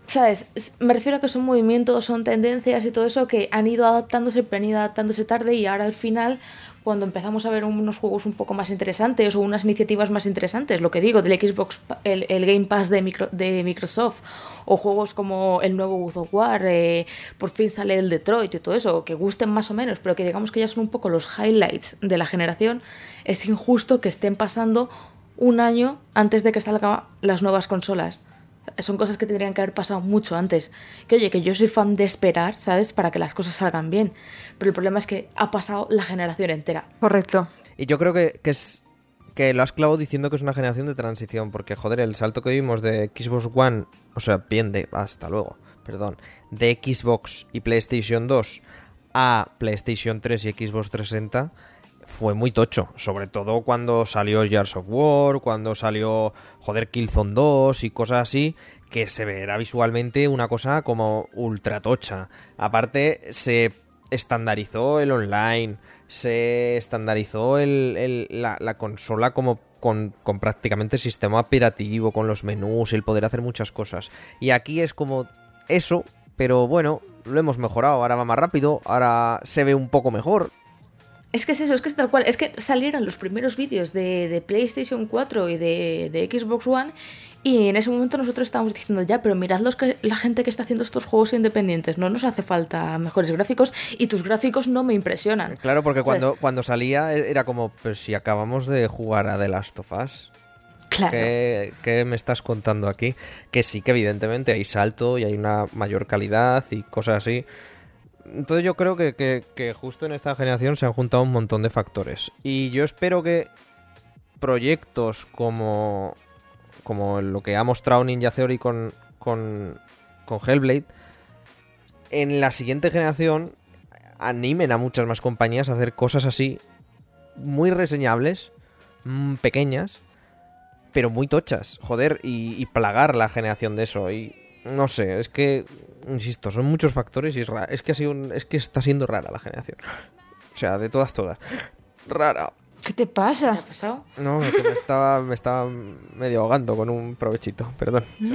¿Sabes? Es- Me refiero a que son movimientos, son tendencias y todo eso que han ido adaptándose, pero han ido adaptándose tarde y ahora al final, cuando empezamos a ver unos juegos un poco más interesantes o unas iniciativas más interesantes, lo que digo, del Xbox, el, el Game Pass de, micro- de Microsoft, o juegos como el nuevo God of War, eh, por fin sale el Detroit y todo eso, que gusten más o menos, pero que digamos que ya son un poco los highlights de la generación, es injusto que estén pasando un año antes de que salgan las nuevas consolas son cosas que tendrían que haber pasado mucho antes. Que oye, que yo soy fan de esperar, ¿sabes? Para que las cosas salgan bien. Pero el problema es que ha pasado la generación entera. Correcto. Y yo creo que, que es que lo has clavado diciendo que es una generación de transición, porque joder, el salto que vimos de Xbox One, o sea, bien de hasta luego, perdón, de Xbox y PlayStation 2 a PlayStation 3 y Xbox 360 fue muy tocho, sobre todo cuando salió Gears of War, cuando salió joder Killzone 2 y cosas así, que se verá visualmente una cosa como ultra tocha. Aparte se estandarizó el online, se estandarizó el- el- la, la consola como con, con prácticamente sistema operativo, con los menús, el poder hacer muchas cosas. Y aquí es como eso, pero bueno, lo hemos mejorado, ahora va más rápido, ahora se ve un poco mejor. Es que es eso, es que es tal cual. Es que salieron los primeros vídeos de, de PlayStation 4 y de, de Xbox One. Y en ese momento nosotros estábamos diciendo, ya, pero mirad los que, la gente que está haciendo estos juegos independientes. No nos hace falta mejores gráficos y tus gráficos no me impresionan. Claro, porque ¿Sabes? cuando, cuando salía e- era como, pero si acabamos de jugar a The Last of Us, Claro. ¿qué, qué me estás contando aquí? Que sí que evidentemente hay salto y hay una mayor calidad y cosas así. Entonces yo creo que, que- que justo en esta generación se han juntado un montón de factores. Y yo espero que proyectos como, como lo que ha mostrado Ninja Theory con, con, con Hellblade, en la siguiente generación animen a muchas más compañías a hacer cosas así, muy reseñables, mm, pequeñas, pero muy tochas, joder, y, y plagar la generación de eso. Y no sé, es que, insisto, son muchos factores y es, es que ha sido un- es que está siendo rara la generación. O sea, de todas, todas. Rara. ¿Qué te ¿Qué ha pasa? pasado? No, que me estaba, me estaba medio ahogando con un provechito, perdón. (laughs)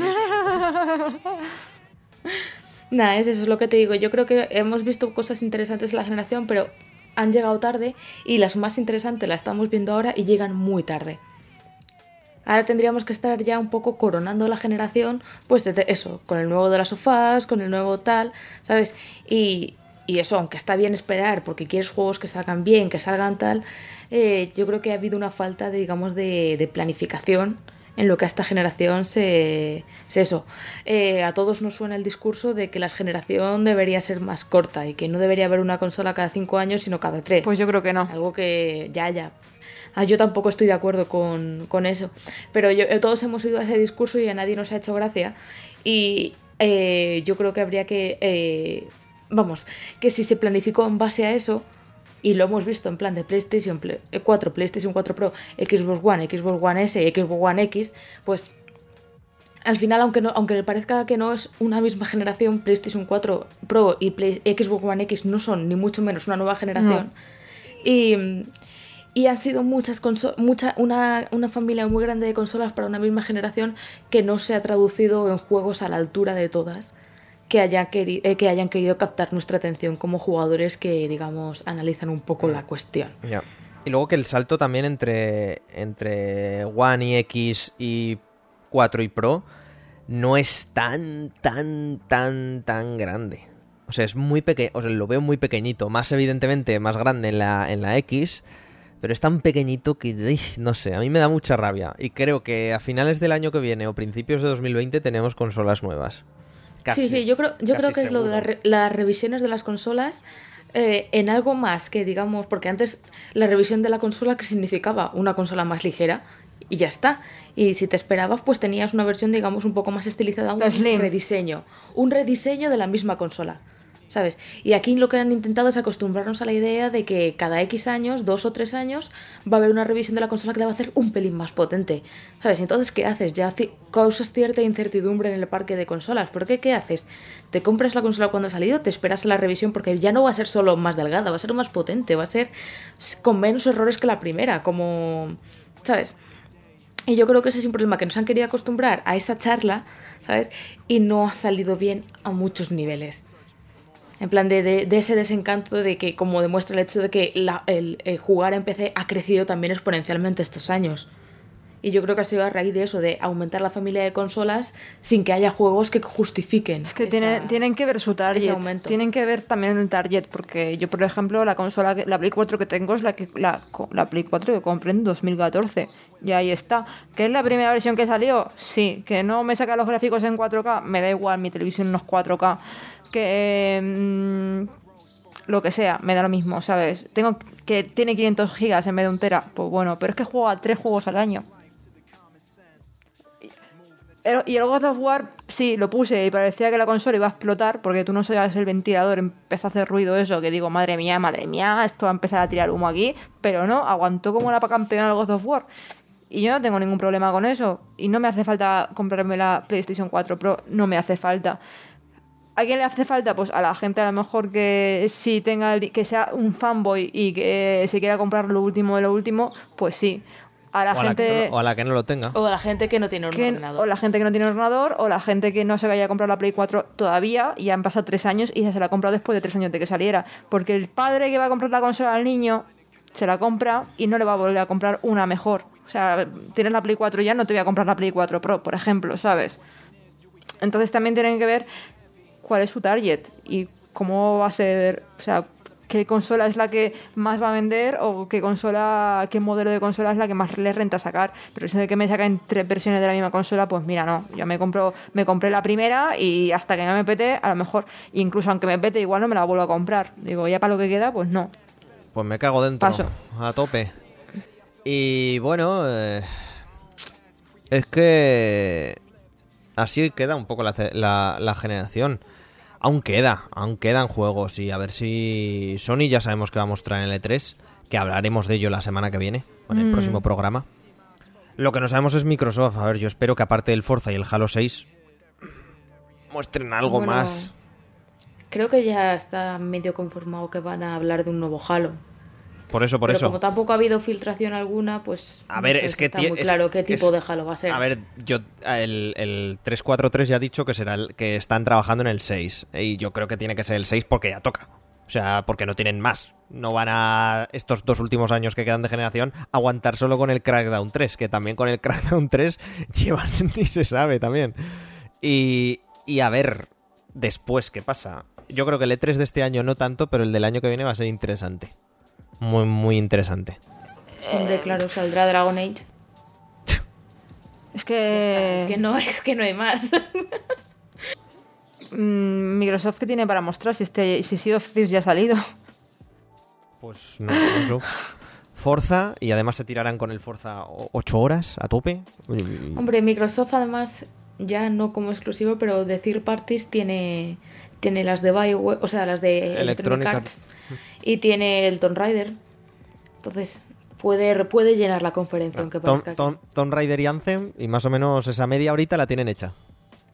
Nada, es eso es lo que te digo. Yo creo que hemos visto cosas interesantes en la generación, pero han llegado tarde y las más interesantes las estamos viendo ahora y llegan muy tarde. Ahora tendríamos que estar ya un poco coronando la generación, pues de eso, con el nuevo de las sofás, con el nuevo tal, ¿sabes? Y, y eso, aunque está bien esperar, porque quieres juegos que salgan bien, que salgan tal, eh, yo creo que ha habido una falta, de, digamos, de, de planificación en lo que a esta generación se... se eso. Eh, a todos nos suena el discurso de que la generación debería ser más corta y que no debería haber una consola cada cinco años, sino cada tres. Pues yo creo que no. Algo que ya, ya. Ah, yo tampoco estoy de acuerdo con, con eso. Pero yo, eh, todos hemos ido a ese discurso y a nadie nos ha hecho gracia. Y eh, yo creo que habría que. eh, vamos, que si se planificó en base a eso, y lo hemos visto en plan de PlayStation Play- eh, 4, PlayStation 4 Pro, Xbox One, Xbox One S y Xbox One X, pues al final, aunque, no, aunque le parezca que no es una misma generación, PlayStation 4 Pro y Play- Xbox One X no son ni mucho menos una nueva generación. Y, y han sido muchas conso- mucha, una, una familia muy grande de consolas para una misma generación que no se ha traducido en juegos a la altura de todas. Que, haya queri- eh, que hayan querido captar nuestra atención como jugadores que, digamos, analizan un poco la cuestión. Ya. Y luego que el salto también entre, entre One y X y 4 y Pro no es tan, tan, tan, tan grande. O sea, es muy pequeño, o sea, lo veo muy pequeñito. Más evidentemente, más grande en la, en la X, pero es tan pequeñito que, uy, no sé, a mí me da mucha rabia. Y creo que a finales del año que viene o principios de 2020 tenemos consolas nuevas. Casi, sí, sí, yo creo, yo creo que es lo de las re- las revisiones de las consolas. eh, en algo más que digamos, porque antes la revisión de la consola que significaba una consola más ligera y ya está. Y si te esperabas, pues tenías una versión, digamos, un poco más estilizada, un rediseño, un rediseño de la misma consola. ¿Sabes? Y aquí lo que han intentado es acostumbrarnos a la idea de que cada X años, dos o tres años, va a haber una revisión de la consola que la va a hacer un pelín más potente. ¿Sabes? Entonces, ¿qué haces? Ya causas cierta incertidumbre en el parque de consolas. ¿Por qué? ¿Qué haces? ¿Te compras la consola cuando ha salido? ¿Te esperas a la revisión? Porque ya no va a ser solo más delgada, va a ser más potente, va a ser con menos errores que la primera, como... ¿Sabes? Y yo creo que ese es un problema que nos han querido acostumbrar a esa charla, ¿sabes? Y no ha salido bien a muchos niveles. En plan de, de- de ese desencanto de que, como demuestra el hecho de que la- el, el jugar en PC ha crecido también exponencialmente estos años. Y yo creo que ha sido a raíz de eso, de aumentar la familia de consolas sin que haya juegos que justifiquen. Es que esa- tienen, tienen que ver su target. Tienen que ver también el target, porque yo, por ejemplo, la consola, que- la Play 4 que tengo es la, que, la, la Play 4 que compré en 2014. Y ahí está. ¿Que es la primera versión que salió? Sí. ¿Que no me saca los gráficos en 4K? Me da igual, mi televisión no es 4K. Que... mm, lo que sea, me da lo mismo, ¿sabes? Tengo que tiene 500 gigas en vez de un tera, pues bueno, pero es que juego a tres juegos al año. El- Y el God of War, sí, lo puse y parecía que la consola iba a explotar porque tú no sabías el ventilador, empezó a hacer ruido eso, que digo, madre mía, madre mía, esto va a empezar a tirar humo aquí, pero no, aguantó como la campeona el God of War. Y yo no tengo ningún problema con eso. Y no me hace falta comprarme la PlayStation 4 Pro, no me hace falta. ¿A quién le hace falta? Pues a la gente a lo mejor que sí tenga el que sea un fanboy y que se quiera comprar lo último de lo último, pues sí. A la o, a la gente que no, o a la que no lo tenga. O la gente que no tiene que- ordenador. o la gente que no tiene ordenador, o la gente que no se vaya a comprar la Play 4 todavía y han pasado tres años y ya se la ha comprado después de tres años de que saliera. Porque el padre que va a comprar la consola al niño se la compra y no le va a volver a comprar una mejor. O sea, tienes la Play 4 ya, no te voy a comprar la Play 4 Pro, por ejemplo, ¿sabes? Entonces también tienen que ver cuál es su target y cómo va a ser, o sea, qué consola es la que más va a vender o qué consola, qué modelo de consola es la que más le renta sacar. Pero eso de que me saquen tres versiones de la misma consola, pues mira, no. Yo me compro, me compré la primera y hasta que no me pete, a lo mejor, incluso aunque me pete, igual no me la vuelvo a comprar. Digo, ya para lo que queda, pues no. Pues me cago dentro. Paso. A tope. Y bueno, eh, es que así queda un poco la, ce- la- la generación. Aún queda, aún quedan juegos y a ver si Sony ya sabemos que va a mostrar en el E3, que hablaremos de ello la semana que viene, en el próximo programa. Lo que no sabemos es Microsoft. A ver, yo espero que aparte del Forza y el Halo 6 muestren algo Bueno, más. Creo que ya está medio confirmado que van a hablar de un nuevo Halo. Por eso, por Pero eso. como tampoco ha habido filtración alguna, pues A no ver, sé es que está muy es- claro qué tipo es- de Halo va a ser. A ver, yo el, el 343 ya ha dicho que será el, que están trabajando en el 6 y yo creo que tiene que ser el 6 porque ya toca. O sea, porque no tienen más. No van a estos dos últimos años que quedan de generación aguantar solo con el Crackdown 3, que también con el Crackdown 3 (laughs) llevan ni se sabe también. Y, y a ver después qué pasa. Yo creo que el E3 de este año no tanto, pero el del año que viene va a ser interesante. Muy, muy interesante. Hombre, claro, saldrá Dragon Age. Es que, Es que no, (laughs) es que no hay más. (laughs) mm, Microsoft, ¿qué tiene para mostrar si, este, si Sea of Thieves ya ha salido? Pues no, eso. Forza, y además se tirarán con el Forza 8 horas a tope. Hombre, Microsoft además, ya no como exclusivo, pero de third parties tiene, tiene las de BioWare, o sea, las de Electronic Arts, y tiene el Tomb Raider. Entonces, puede, puede llenar la conferencia, aunque Tom, parezca que- Tom- Tomb Raider y Anthem, y más o menos esa media horita la tienen hecha.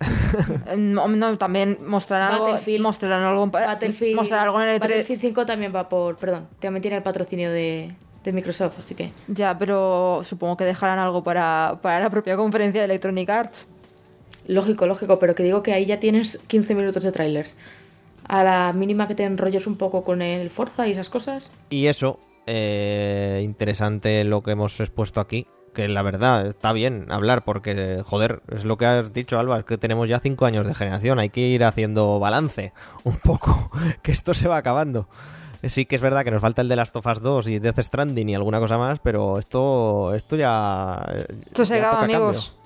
(laughs) No, no, también mostrarán algo, mostrarán algo, Battlefield, mostrarán algo en el E3. Battlefield 5 también va por, perdón, también tiene el patrocinio de, de Microsoft, así que Ya, pero supongo que dejarán algo para, para la propia conferencia de Electronic Arts. Lógico, lógico, pero que digo que ahí ya tienes 15 minutos de trailers. A la mínima que te enrolles un poco con el Forza y esas cosas, Y eso, eh, interesante lo que hemos expuesto aquí. Que la verdad está bien hablar, porque, joder, es lo que has dicho, Alba, es que tenemos ya cinco años de generación, hay que ir haciendo balance un poco, (laughs) que esto se va acabando. Sí que es verdad que nos falta el de Last of Us 2 y Death Stranding y alguna cosa más, pero esto, esto ya... Esto se ya acaba, amigos.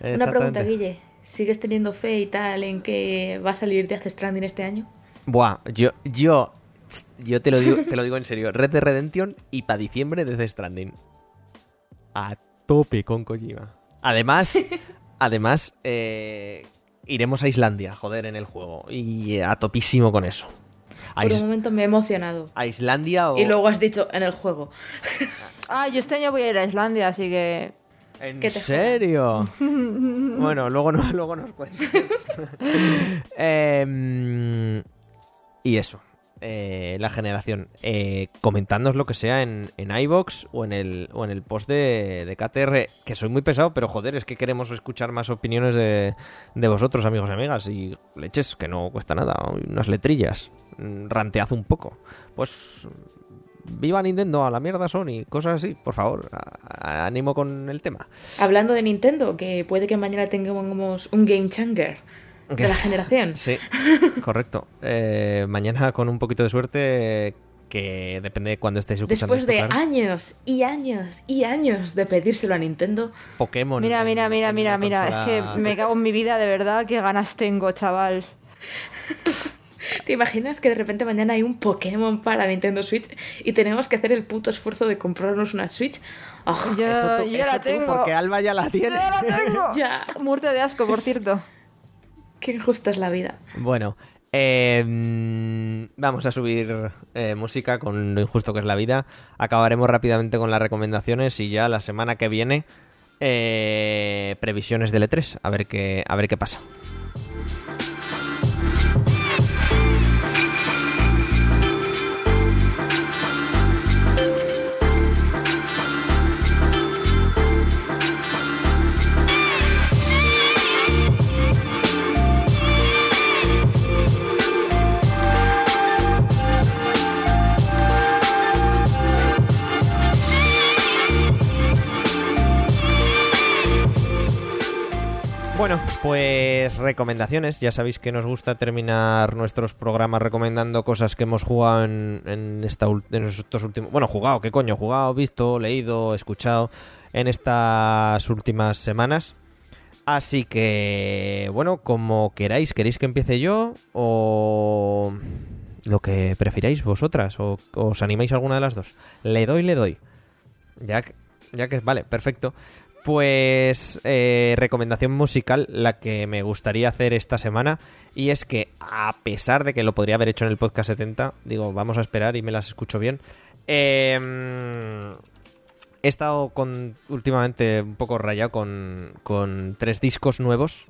Una pregunta. Guille. ¿Sigues teniendo fe y tal en que va a salir Death Stranding este año? Buah, yo, yo Yo te lo digo, te lo digo en serio. Red de Redemption y para diciembre de Death Stranding. A tope con Kojima. Además, (laughs) además, eh, iremos a Islandia, joder, en el juego. Y a topísimo con eso. A, Por Is- un momento me he emocionado. a Islandia o... Y luego has dicho en el juego. (laughs) Ah, yo este año voy a ir a Islandia, así que. ¿En Que te serio? (laughs) bueno, luego, no, (laughs) luego nos cuentas. (laughs) Em, y eso. eh, la generación. Eh, comentadnos lo que sea en, en iVoox o en el, o en el post de, de KTR. Que soy muy pesado, pero joder, es que queremos escuchar más opiniones de, de vosotros, amigos y amigas. Y leches, que no cuesta nada. Unas letrillas. mm, Rantead un poco. Pues viva Nintendo, a la mierda Sony, cosas así, por favor, a- a- ánimo con el tema. Hablando de Nintendo, que puede que mañana tengamos un Game Changer de la (laughs) generación. Sí, (laughs) correcto. Eh, mañana, con un poquito de suerte, que depende de cuándo estéis escuchando Después esto, de claro, años y años y años de pedírselo a Nintendo, Pokémon. Mira, mira, mira, mira, mira. Es que me cago en mi vida, de verdad. Qué ganas tengo, chaval. (laughs) ¿te imaginas que de repente mañana hay un Pokémon para Nintendo Switch y tenemos que hacer el puto esfuerzo de comprarnos una Switch? ¡Ah! Yo, Eso tú- yo eso la tú, tengo. porque Alba ya la ¡Yo tiene. la tengo! (laughs) Ya. Muerte de asco, por cierto. (laughs) ¡Qué injusta es la vida! Bueno, eh, vamos a subir eh, música con lo injusto que es la vida. Acabaremos rápidamente con las recomendaciones y ya la semana que viene eh, previsiones del E3. A ver qué, a ver qué pasa. Pues recomendaciones. Ya sabéis que nos gusta terminar nuestros programas recomendando cosas que hemos jugado en, esta, en estos últimos... Bueno, jugado, ¿qué coño? Jugado, visto, leído, escuchado en estas últimas semanas. Así que, bueno, como queráis, ¿queréis que empiece yo o lo que prefiráis vosotras? ¿O os animáis a alguna de las dos? Le doy, le doy. Ya ya que vale, perfecto. Pues eh, recomendación musical la que me gustaría hacer esta semana y es que a pesar de que lo podría haber hecho en el podcast 70, digo, vamos a esperar y me las escucho bien. eh, he estado últimamente un poco rayado con, con tres discos nuevos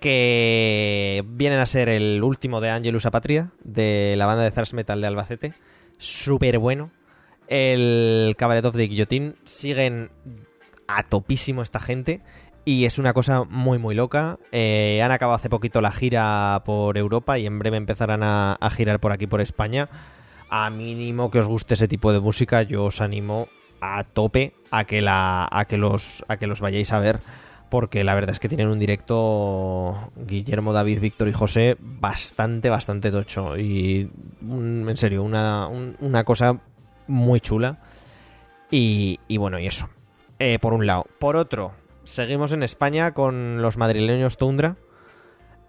que vienen a ser el último de Angelus Apatria de la banda de thrash metal de Albacete, súper bueno. El Cabaret of the Guillotine siguen a topísimo esta gente y es una cosa muy muy loca. Eh, han acabado hace poquito la gira por Europa y en breve empezarán a, girar por aquí por España. A mínimo que os guste ese tipo de música, yo os animo a tope a que la a que los a que los vayáis a ver porque la verdad es que tienen un directo Guillermo, David, Víctor y José bastante bastante tocho y un- en serio una, un- una cosa muy chula y, y bueno y eso eh, por un lado. Por otro, seguimos en España con los madrileños Tundra,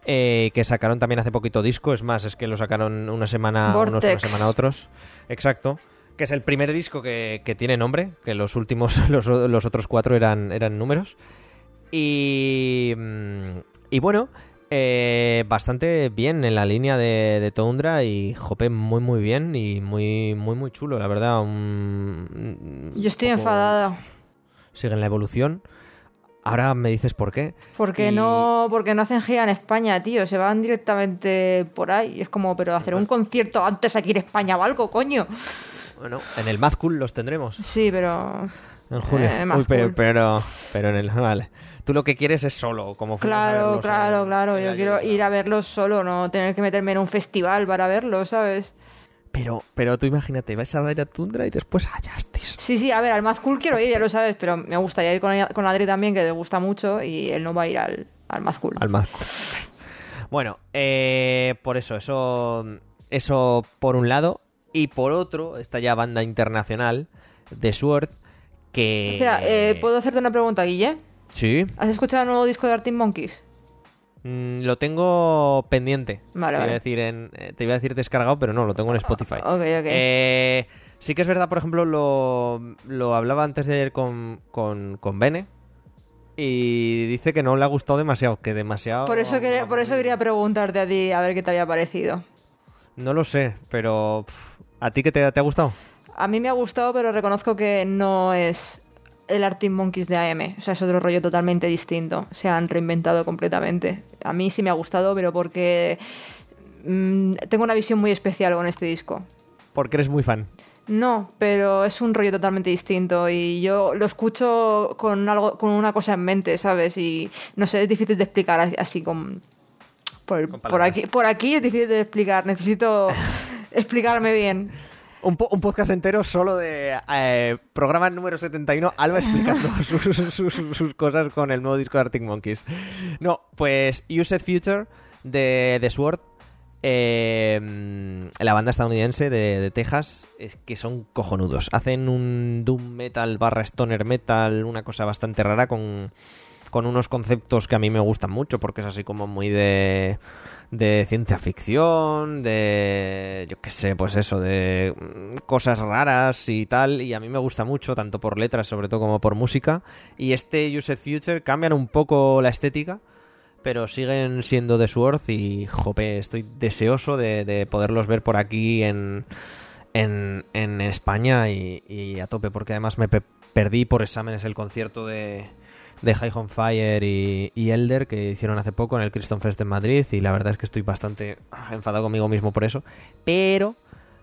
eh, que sacaron también hace poquito disco. Es más, es que lo sacaron una semana unos, una semana otros. Exacto. Que es el primer disco que, que tiene nombre, que los últimos, (laughs) los, los otros cuatro eran, eran números. Y, mm, y bueno, eh, bastante bien en la línea de, de Tundra y Jope muy muy bien y muy muy muy chulo, la verdad. un- Yo estoy poco- enfadada. Siguen la evolución. Ahora me dices por qué. Porque Y- no, porque no hacen gira en España, tío. Se van directamente por ahí. Es como, pero hacer un concierto antes aquí en España o algo, coño. Bueno, en el Mad Cool los tendremos Sí, pero. en julio. Eh, Uy, pero, pero, pero en el. Vale. Tú lo que quieres es solo, como Claro, claro, claro. Yo quiero ir a verlos solo, no tener que meterme en un festival para verlos, ¿sabes? Pero, pero tú imagínate, vais a ver a Tundra y después a Justice. Sí, sí, a ver, al Mad Cool quiero ir, ya lo sabes, pero me gustaría ir con, con Adri también, que le gusta mucho, y él no va a ir al, al Mad Cool. Al Mad Cool. Bueno, eh, por eso, eso, eso por un lado. Y por otro, está ya banda internacional de Sword que... Espera, eh, ¿puedo hacerte una pregunta, Guille? Sí. ¿Has escuchado el nuevo disco de Arctic Monkeys? Mm, lo tengo pendiente. Vale, te, vale. Iba a decir en, eh, te iba a decir descargado, pero no, lo tengo en Spotify. Ok, ok. Eh, sí que es verdad, por ejemplo, lo, lo hablaba antes de ayer con, con, con Bene. Y dice que no le ha gustado demasiado, que demasiado... por, eso quería, por eso quería preguntarte a ti, a ver qué te había parecido. No lo sé, pero... ¿A ti qué te, te ha gustado? A mí me ha gustado, pero reconozco que no es el Arctic Monkeys de AM. O sea, es otro rollo totalmente distinto. Se han reinventado completamente. A mí sí me ha gustado, pero porque mm, tengo una visión muy especial con este disco. Porque eres muy fan. No, pero es un rollo totalmente distinto y yo lo escucho con algo, con una cosa en mente, ¿sabes? Y no sé, es difícil de explicar así- con por, Con por aquí, por aquí es difícil de explicar. Necesito (laughs) explicarme bien. Un, po- un podcast entero solo de eh, programa número 71, Alba explicando (laughs) sus, sus- sus- sus cosas con el nuevo disco de Arctic Monkeys. No, pues Used Future de The Sword, eh, la banda estadounidense de, de Texas, es que son cojonudos. Hacen un doom metal barra stoner metal, una cosa bastante rara con, con unos conceptos que a mí me gustan mucho porque es así como muy de de ciencia ficción, de yo qué sé, pues eso, de mm, cosas raras y tal, y a mí me gusta mucho, tanto por letras sobre todo como por música, y este Used Future cambian un poco la estética, pero siguen siendo de Sword y jope, estoy deseoso de, de poderlos ver por aquí en, en, en España y, a tope, porque además me pe- perdí por exámenes el concierto de, de High on Fire y, Elder que hicieron hace poco en el Crystal Fest en Madrid y la verdad es que estoy bastante ah, enfadado conmigo mismo por eso, pero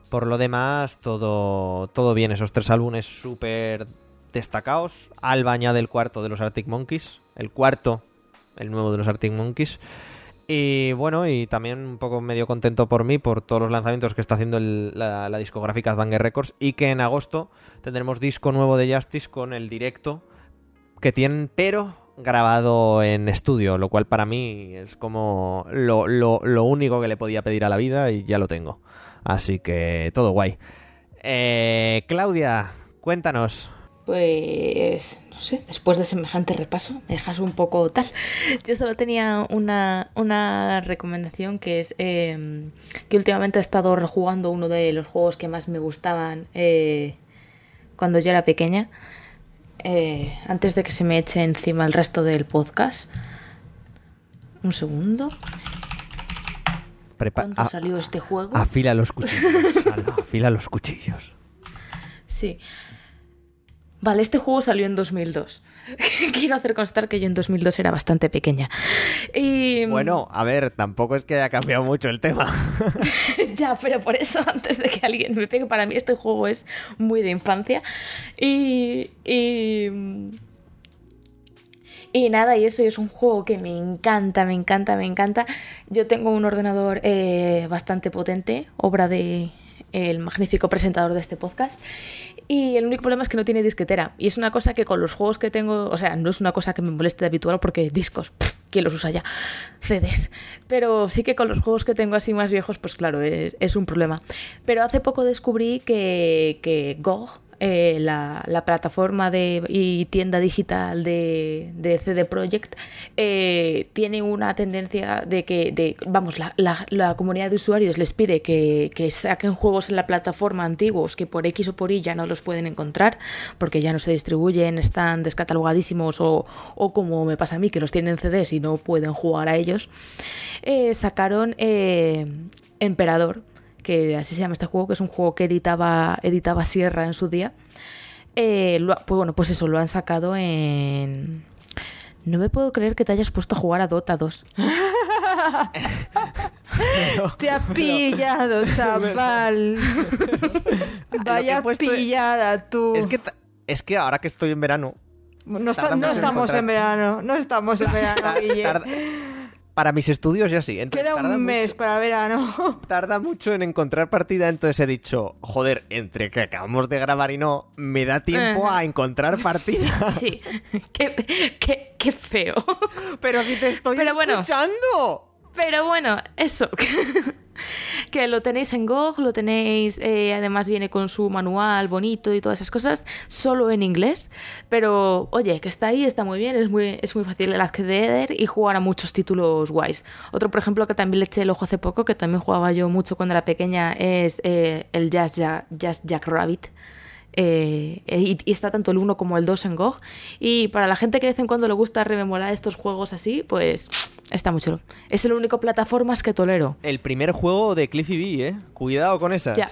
por lo demás todo, todo bien, esos tres álbumes súper destacados, Alba añade el cuarto de los Arctic Monkeys, el cuarto, el nuevo de los Arctic Monkeys, y bueno, y también un poco medio contento por mí, por todos los lanzamientos que está haciendo la discográfica Advanger Records y que en agosto tendremos disco nuevo de Justice con el directo que tienen, pero grabado en estudio, lo cual para mí es como lo, lo- lo único que le podía pedir a la vida y ya lo tengo. Así que todo guay. Eh, Claudia, cuéntanos. Pues, no sé, después de semejante repaso, me dejas un poco tal. (laughs) Yo solo tenía una, una recomendación que es eh, que últimamente he estado rejugando uno de los juegos que más me gustaban eh, cuando yo era pequeña, eh, antes de que se me eche encima el resto del podcast. Un segundo. Prepa- ¿Cuándo a- salió este juego? afila los (laughs) cuchillos. Afila los cuchillos. Sí. Vale, este juego salió en 2002. (laughs) Quiero hacer constar que yo en 2002 era bastante pequeña. Y... Bueno, a ver, tampoco es que haya cambiado mucho el tema. (laughs) ya, pero por eso, antes de que alguien me pegue, para mí este juego es muy de infancia. Y. Y. Y nada, y eso es un juego que me encanta, me encanta, me encanta. Yo tengo un ordenador eh, bastante potente, obra de el magnífico presentador de este podcast. Y el único problema es que no tiene disquetera. Y es una cosa que con los juegos que tengo, o sea, no es una cosa que me moleste de habitual porque discos, pff, ¿quién los usa ya? CDs. Pero sí que con los juegos que tengo así más viejos, pues claro, es, un problema. Pero hace poco descubrí que, que GOG, eh, la, la plataforma de, y tienda digital de, de CD Projekt eh, tiene una tendencia de que, de, vamos, la, la- comunidad de usuarios les pide que, que saquen juegos en la plataforma antiguos que por X o por Y ya no los pueden encontrar porque ya no se distribuyen, están descatalogadísimos o, o como me pasa a mí que los tienen en CDs y no pueden jugar a ellos. Eh, sacaron Emperador que así se llama este juego, que es un juego que editaba, editaba Sierra en su día. Eh, lo pues bueno, pues eso, lo han sacado en... No me puedo creer que te hayas puesto a jugar a Dota 2. (laughs) Te ha pillado, (laughs) chaval. (laughs) Vaya pillada tú. Es que, es que ahora que estoy en verano, no, está- tarda no mucho en estamos encontrar. en verano. No estamos en verano, Guille. tarda- para mis estudios ya sí. Entonces Queda un mes mucho- para verano. (laughs) tarda mucho en encontrar partida, entonces he dicho, joder, entre que acabamos de grabar y no, me da tiempo a encontrar partida. (laughs) Sí, qué, qué- qué feo. Pero si te estoy Pero bueno. escuchando. Pero bueno, eso. (laughs) (laughs) que lo tenéis en GOG, lo tenéis, eh, además viene con su manual bonito y todas esas cosas, solo en inglés, pero oye, que está ahí, está muy bien, es muy, es muy fácil el acceder y jugar a muchos títulos guays. Otro, por ejemplo, que también le eché el ojo hace poco, que también jugaba yo mucho cuando era pequeña, es eh, el Jazz Jack, Jazz Jack Rabbit. Eh, y, está tanto el 1 como el 2 en GOG. Y para la gente que de vez en cuando le gusta rememorar estos juegos así, pues está muy chulo. Es el único plataformas que tolero. El primer juego de Cliffy B, ¿eh? Cuidado con esas. Ya,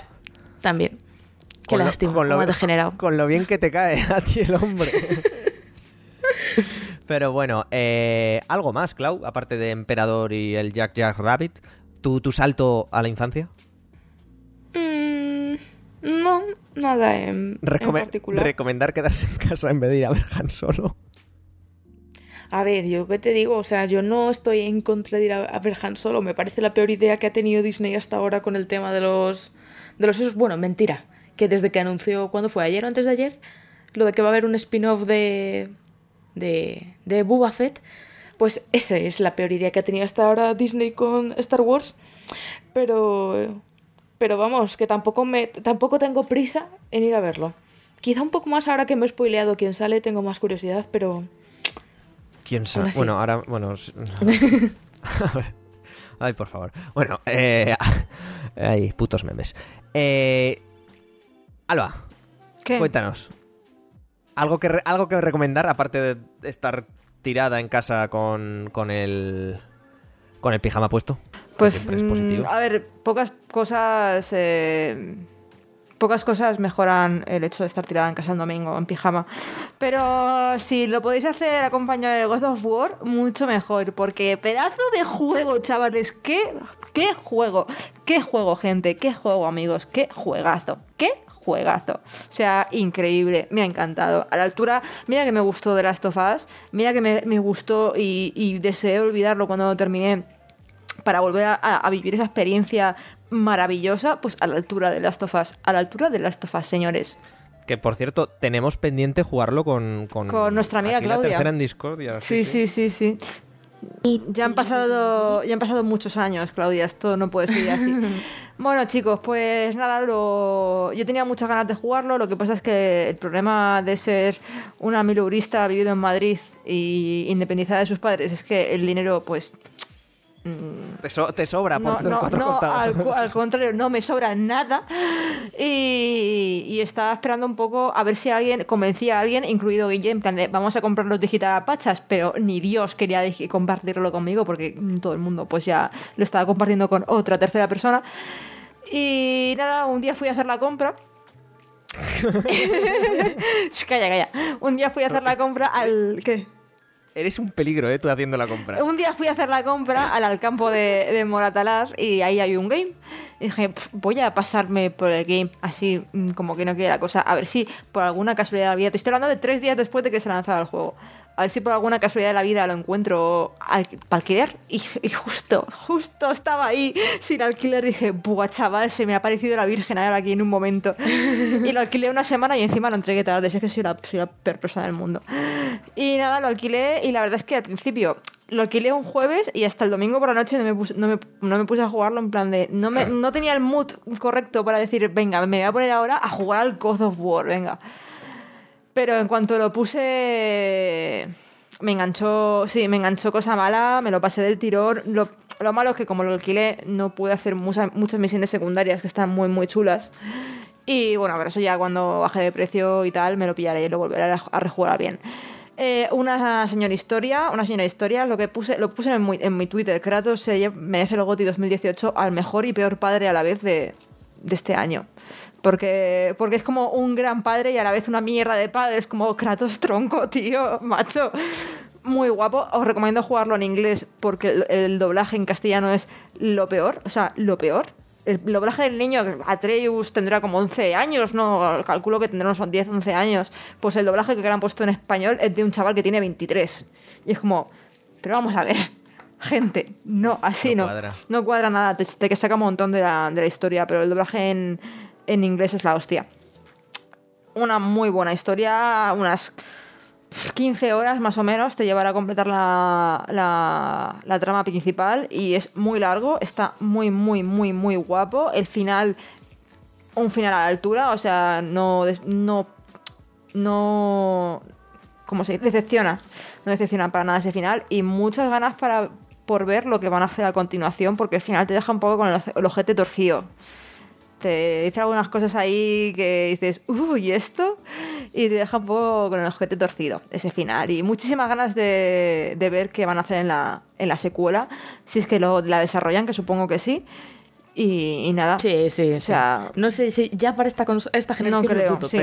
también. Qué Con lo- lástima, con lo- cómo ha degenerado. Con lo bien que te cae (laughs) a ti el hombre. Pero bueno, eh, algo más, Clau, aparte de Emperador y el Jack Jack Rabbit. ¿Tu, tu salto a la infancia? Mm, no, nada en, en particular. recomendar quedarse en casa en vez de ir a ver Han Solo. A ver, yo qué te digo, o sea, yo no estoy en contra de ir a, ver Han Solo, me parece la peor idea que ha tenido Disney hasta ahora con el tema de los de los esos, bueno, mentira, que desde que anunció cuándo fue ayer o antes de ayer, lo de que va a haber un spin-off de de de Boba Fett, pues esa es la peor idea que ha tenido hasta ahora Disney con Star Wars, pero pero vamos, que tampoco me tampoco tengo prisa en ir a verlo. Quizá un poco más ahora que me he spoileado quién sale, tengo más curiosidad, pero ¿Quién sabe? Bueno, ahora, bueno. (laughs) Ay, por favor. Bueno, eh. (laughs) Ay, putos memes. Eh. Alba, ¿Qué? cuéntanos. ¿Algo que, algo que recomendar, aparte de estar tirada en casa con, con el. con el pijama puesto? Pues, siempre es mm, positivo. a ver, pocas cosas. eh, pocas cosas mejoran el hecho de estar tirada en casa el domingo en pijama. Pero si lo podéis hacer acompañado de God of War, mucho mejor. Porque pedazo de juego, chavales. ¿Qué, qué juego? ¿Qué juego, gente? ¿Qué juego, amigos? ¿Qué juegazo? ¿Qué juegazo? O sea, increíble. Me ha encantado. A la altura, mira que me gustó de Last of Us. Mira que me, me gustó y, deseé olvidarlo cuando terminé para volver a vivir esa experiencia maravillosa, pues a la altura de Last of Us, a la altura de Last of Us, señores. Que por cierto, tenemos pendiente jugarlo con. Con, Con nuestra amiga aquí Claudia. La tercera en Discordia. Sí, sí, sí, sí. Ya han pasado, ya han pasado muchos años, Claudia, esto no puede seguir así. (laughs) Bueno, chicos, pues nada, lo... yo tenía muchas ganas de jugarlo, lo que pasa es que el problema de ser una mileurista vivido en Madrid y independizada de sus padres es que el dinero, pues, Te, so- te sobra por no, no, no, al, (laughs) contrario, no me sobra nada. Y, y estaba esperando un poco a ver si alguien convencía a alguien, incluido Guille, en plan de vamos a comprar los digital pachas, pero ni Dios quería compartirlo conmigo porque mm, todo el mundo pues ya lo estaba compartiendo con otra tercera persona. Y nada, un día fui a hacer la compra. (laughs) (laughs) Calla, calla. Un día fui a hacer la compra al. ¿Qué? Eres un peligro, ¿eh? Tú haciendo la compra. Un día fui a hacer la compra al, al campo de, de Moratalaz y ahí hay un game. Y dije, "Pf, voy a pasarme por el game, así mm, como que no quiere la cosa. A ver si por alguna casualidad vida. Te estoy hablando de tres días después de que se lanzara el juego. A ver si por alguna casualidad de la vida lo encuentro al, para alquiler. Y, justo, justo estaba ahí sin alquiler. Dije, buah, chaval, se me ha parecido la Virgen ahora aquí en un momento. Y lo alquilé una semana y encima lo entregué tarde. Es que soy la, soy peor persona del mundo. Y nada, lo alquilé y la verdad es que al principio lo alquilé un jueves y hasta el domingo por la noche no me puse, no me, no me puse a jugarlo en plan de... No, me, no tenía el mood correcto para decir, venga, me voy a poner ahora a jugar al God of War, venga. Pero en cuanto lo puse, me enganchó, sí, me enganchó cosa mala, me lo pasé del tirón. Lo, lo malo es que como lo alquilé, no pude hacer muchas, muchas misiones secundarias que están muy, muy chulas. Y bueno, pero eso ya cuando baje de precio y tal, me lo pillaré y lo volveré a, rejugar bien. Eh, una señora historia, una señora historia, lo que puse, lo puse en mi, en mi Twitter, Kratos se merece el GOTY 2018 al mejor y peor padre a la vez de este año. Porque, porque es como un gran padre y a la vez una mierda de padre. Es como Kratos tronco, tío, macho. Muy guapo. Os recomiendo jugarlo en inglés porque el, el doblaje en castellano es lo peor. O sea, lo peor. El doblaje del niño, Atreus tendrá como 11 años, ¿no? Calculo que tendrá unos 10, 11 años. Pues el doblaje que han puesto en español es de un chaval que tiene 23. Y es como, pero vamos a ver, gente, no, así No no. cuadra. No cuadra nada, te, te que saca un montón de la, de la historia, pero el doblaje en, en inglés es la hostia. Una muy buena historia, unas 15 horas más o menos te llevará a completar la, la, la trama principal y es muy largo, está muy, muy, muy, muy guapo. El final, un final a la altura, o sea, no, no, no, ¿cómo se dice? Decepciona, no decepciona para nada ese final y muchas ganas para por ver lo que van a hacer a continuación porque el final te deja un poco con el, el ojete torcido te dice algunas cosas ahí que dices, uy, ¿y esto? Y te deja un poco con el ojete torcido, ese final. Y muchísimas ganas de, de ver qué van a hacer en la, en la secuela, si es que lo, la desarrollan, que supongo que sí. Y, y nada. Sí, sí, O sea, sí. No sé si ya para esta, esta no generación lo creo, dudo, sí.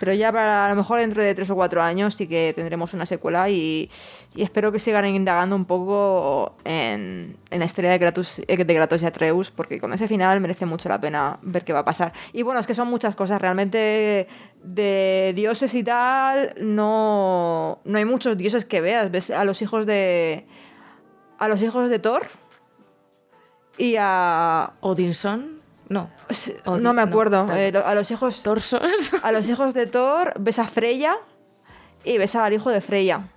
pero... ya para a lo mejor dentro de tres o cuatro años sí que tendremos una secuela y, y espero que sigan indagando un poco en, en la historia de Kratos, eh, de Kratos y Atreus, porque con ese final merece mucho la pena ver qué va a pasar. Y bueno, es que son muchas cosas, realmente de dioses y tal, no, no hay muchos dioses que veas. Ves a los hijos de. a los hijos de Thor y a. Odinson, no. Odin- No me acuerdo. no, eh, a los hijos. Torsos. A los hijos de Thor ves a Freya y ves al hijo de Freya.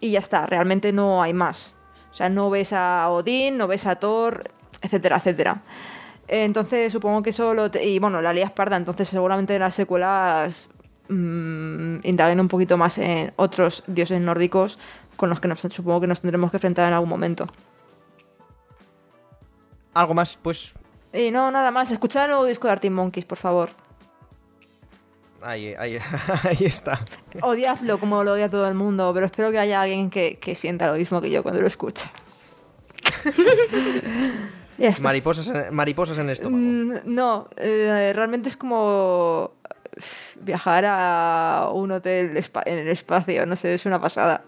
Y ya está, realmente no hay más. O sea, no ves a Odín, no ves a Thor, etcétera, etcétera. Entonces supongo que eso lo... te- Y bueno, la lía parda, entonces seguramente en las secuelas mm, indaguen un poquito más en otros dioses nórdicos con los que nos, supongo que nos tendremos que enfrentar en algún momento. Algo más, pues. Y no, nada más, escuchad el nuevo disco de Arctic Monkeys, por favor. Ahí, ahí, (laughs) ahí está. Odiadlo como lo odia todo el mundo, pero espero que haya alguien que, que sienta lo mismo que yo cuando lo escucha. (laughs) ya está. Mariposas en, mariposas en el estómago. Mm, no, eh, realmente es como viajar a un hotel en el espacio, no sé, es una pasada.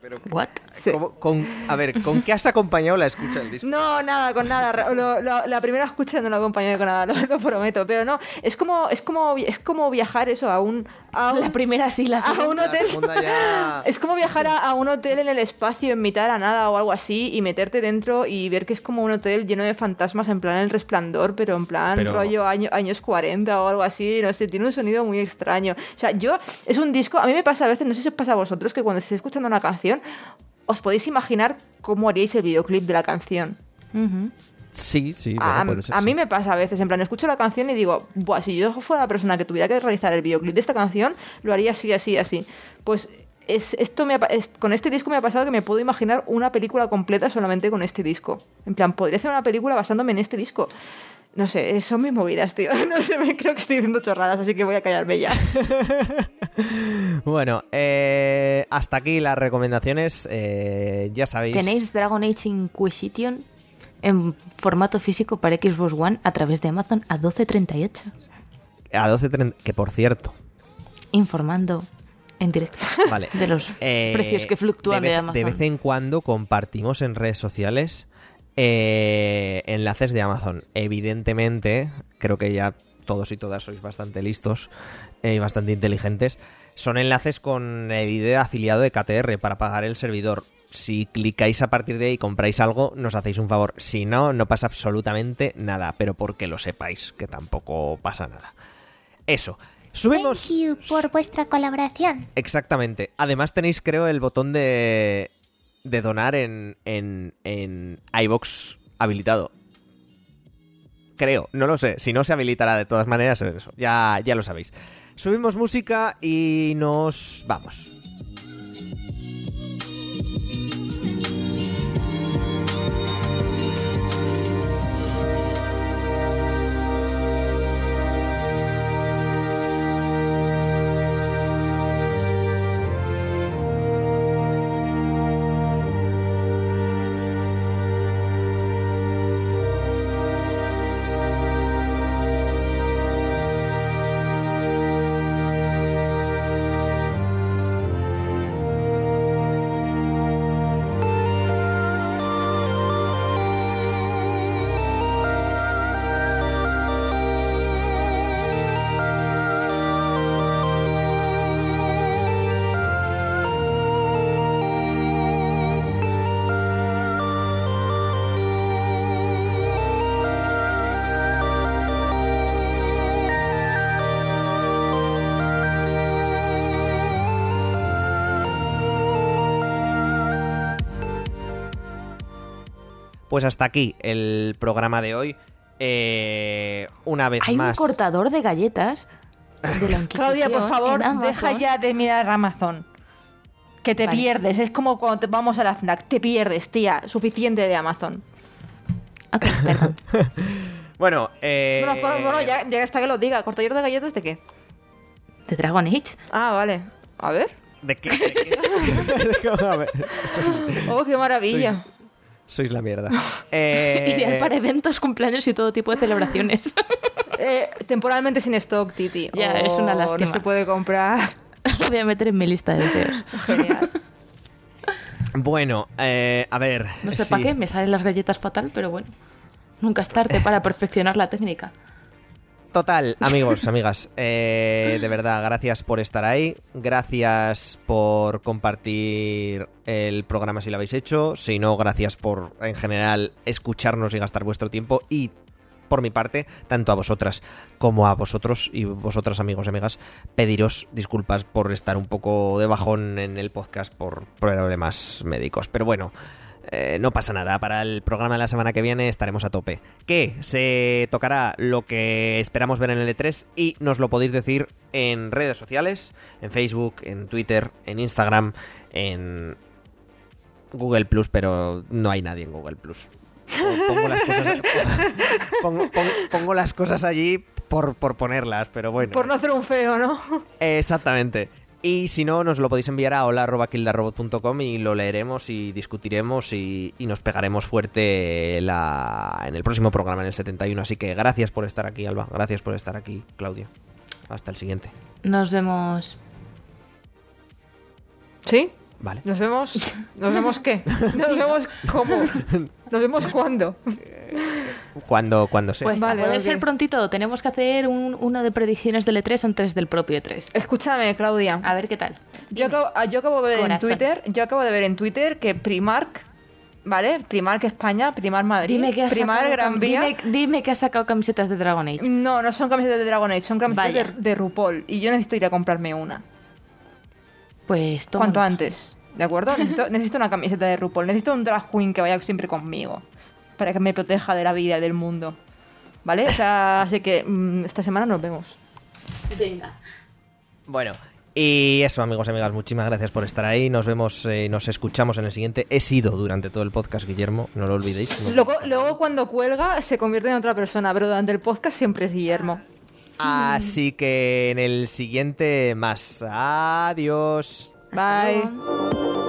Pero, What? ¿cómo- con, a ver, ¿con qué has acompañado la escucha del disco? No, nada, con nada. Ra- lo- lo- la primera escucha no la acompañé con nada, (laughs) lo, lo prometo. Pero no, es como, es como, es como viajar eso a un, a un, (laughs) La primera sí, la a un hotel. ya- (laughs) Es como viajar a, a un hotel en el espacio en mitad de la nada o algo así y meterte dentro y ver que es como un hotel lleno de fantasmas en plan el resplandor, pero en plan Pero- rollo año- años 40 o algo así, no sé, tiene un sonido muy extraño. O sea, yo, es un disco, a mí me pasa a veces, no sé si os pasa a vosotros, que cuando estéis escuchando una canción, os podéis imaginar cómo haríais el videoclip de la canción. Sí, sí, a, bueno, puede ser, a sí. mí me pasa a veces, en plan, escucho la canción y digo, Buah, si yo fuera la persona que tuviera que realizar el videoclip de esta canción, lo haría así, así, así. Pues es, esto me ha es- con este disco me ha pasado que me puedo imaginar una película completa solamente con este disco. En plan, podría hacer una película basándome en este disco. No sé, eh, son mis movidas, tío. (laughs) No sé, me creo que estoy diciendo chorradas, así que voy a callarme ya. (laughs) Bueno, eh, hasta aquí las recomendaciones. eh, ya sabéis. Tenéis Dragon Age Inquisition en formato físico para Xbox One a través de Amazon a 12.38. A 12.30. Que por cierto. Informando en directo (laughs) Vale. de los Eh, precios que fluctúan de, vez, Amazon. De vez en cuando compartimos en redes sociales eh, enlaces de Amazon. Evidentemente, creo que ya todos y todas sois bastante listos eh, y bastante inteligentes. Son enlaces con el ID de afiliado de KTR para pagar el servidor. Si clicáis a partir de ahí y compráis algo, nos hacéis un favor. Si no, no pasa absolutamente nada. Pero porque lo sepáis, que tampoco pasa nada. Eso. Subimos. Thank you por vuestra colaboración. Exactamente. Además tenéis, creo, el botón de, de donar en, en, en iVox habilitado. Creo, no lo sé. Si no, se habilitará de todas maneras. Eso. Ya, ya lo sabéis. Subimos música y nos vamos. Pues hasta aquí el programa de hoy. Eh, una vez Hay un más. cortador de galletas de la (laughs) Claudia, por favor, deja ya de mirar Amazon. Que te Vale. pierdes. Es como cuando te- vamos a la FNAC. Te pierdes, tía. Suficiente de Amazon. Ok, perdón. (laughs) Bueno, eh, Bueno, pues, bueno, ya, ya hasta que lo diga. ¿Cortador de galletas de qué? ¿De Dragon Age? Ah, vale. A ver. ¿De qué? (laughs) ¿De qué? A ver, sois, Oh, qué maravilla. Sois la mierda. (laughs) Eh, Ideal para eventos, cumpleaños y todo tipo de celebraciones. (laughs) Eh, temporalmente sin stock, Titi. Ya, es una lástima. No se puede comprar. (laughs) Lo voy a meter en mi lista de deseos. Genial. Bueno, eh, a ver. No sé sí. para qué, me salen las galletas fatal, pero bueno. Nunca es tarde para perfeccionar la técnica. Total, amigos, amigas, eh, de verdad, gracias por estar ahí, gracias por compartir el programa si lo habéis hecho, si no, gracias por en general escucharnos y gastar vuestro tiempo y por mi parte, tanto a vosotras como a vosotros y vosotras amigos y amigas, pediros disculpas por estar un poco de bajón en el podcast por problemas médicos, pero bueno, eh, no pasa nada, para el programa de la semana que viene estaremos a tope. Que se tocará lo que esperamos ver en el E3 y nos lo podéis decir en redes sociales, en Facebook, en Twitter, en Instagram, en Google Plus, pero no hay nadie en Google Plus. Pongo las cosas, (laughs) pongo, pongo- pongo las cosas allí por, por ponerlas, pero bueno. Por no hacer un feo, ¿no? Exactamente. Y si no, nos lo podéis enviar a hola.kildarrobot.com y lo leeremos y discutiremos y, y nos pegaremos fuerte la, en el próximo programa, en el 71. Así que gracias por estar aquí, Alba. Gracias por estar aquí, Claudia. Hasta el siguiente. Nos vemos. ¿Sí? Vale. ¿Nos vemos? (laughs) ¿Nos vemos qué? ¿Nos vemos cómo? (laughs) ¿Nos vemos cuándo? (laughs) Cuando, cuando sea. Pues Vale, puede ser prontito. Tenemos que hacer un, uno de predicciones del E3 antes del propio E3. Escúchame, Claudia. A ver qué tal. Yo acabo, ah, yo acabo de ver en. Twitter, yo acabo de ver en Twitter que Primark, ¿vale? Primark España, Primark Madrid, Dime que has Primark sacado Gran Vía. Dime, dime que has sacado camisetas de Dragon Age. No, no son camisetas de Dragon Age, son camisetas de, de RuPaul. Y yo necesito ir a comprarme una. Pues toma. Cuanto antes, ¿de acuerdo? (laughs) Necesito, necesito una camiseta de RuPaul. Necesito un drag queen que vaya siempre conmigo. Para que me proteja de la vida y del mundo. ¿Vale? O sea, (laughs) así que mm, esta semana nos vemos. Venga. Bueno. Y eso, amigos y amigas, muchísimas gracias por estar ahí. Nos vemos, eh, nos escuchamos en el siguiente. He sido durante todo el podcast, Guillermo, no lo olvidéis. No- Luego, luego cuando cuelga se convierte en otra persona, pero durante el podcast siempre es Guillermo. Así que en el siguiente más. Adiós. Hasta Bye. luego.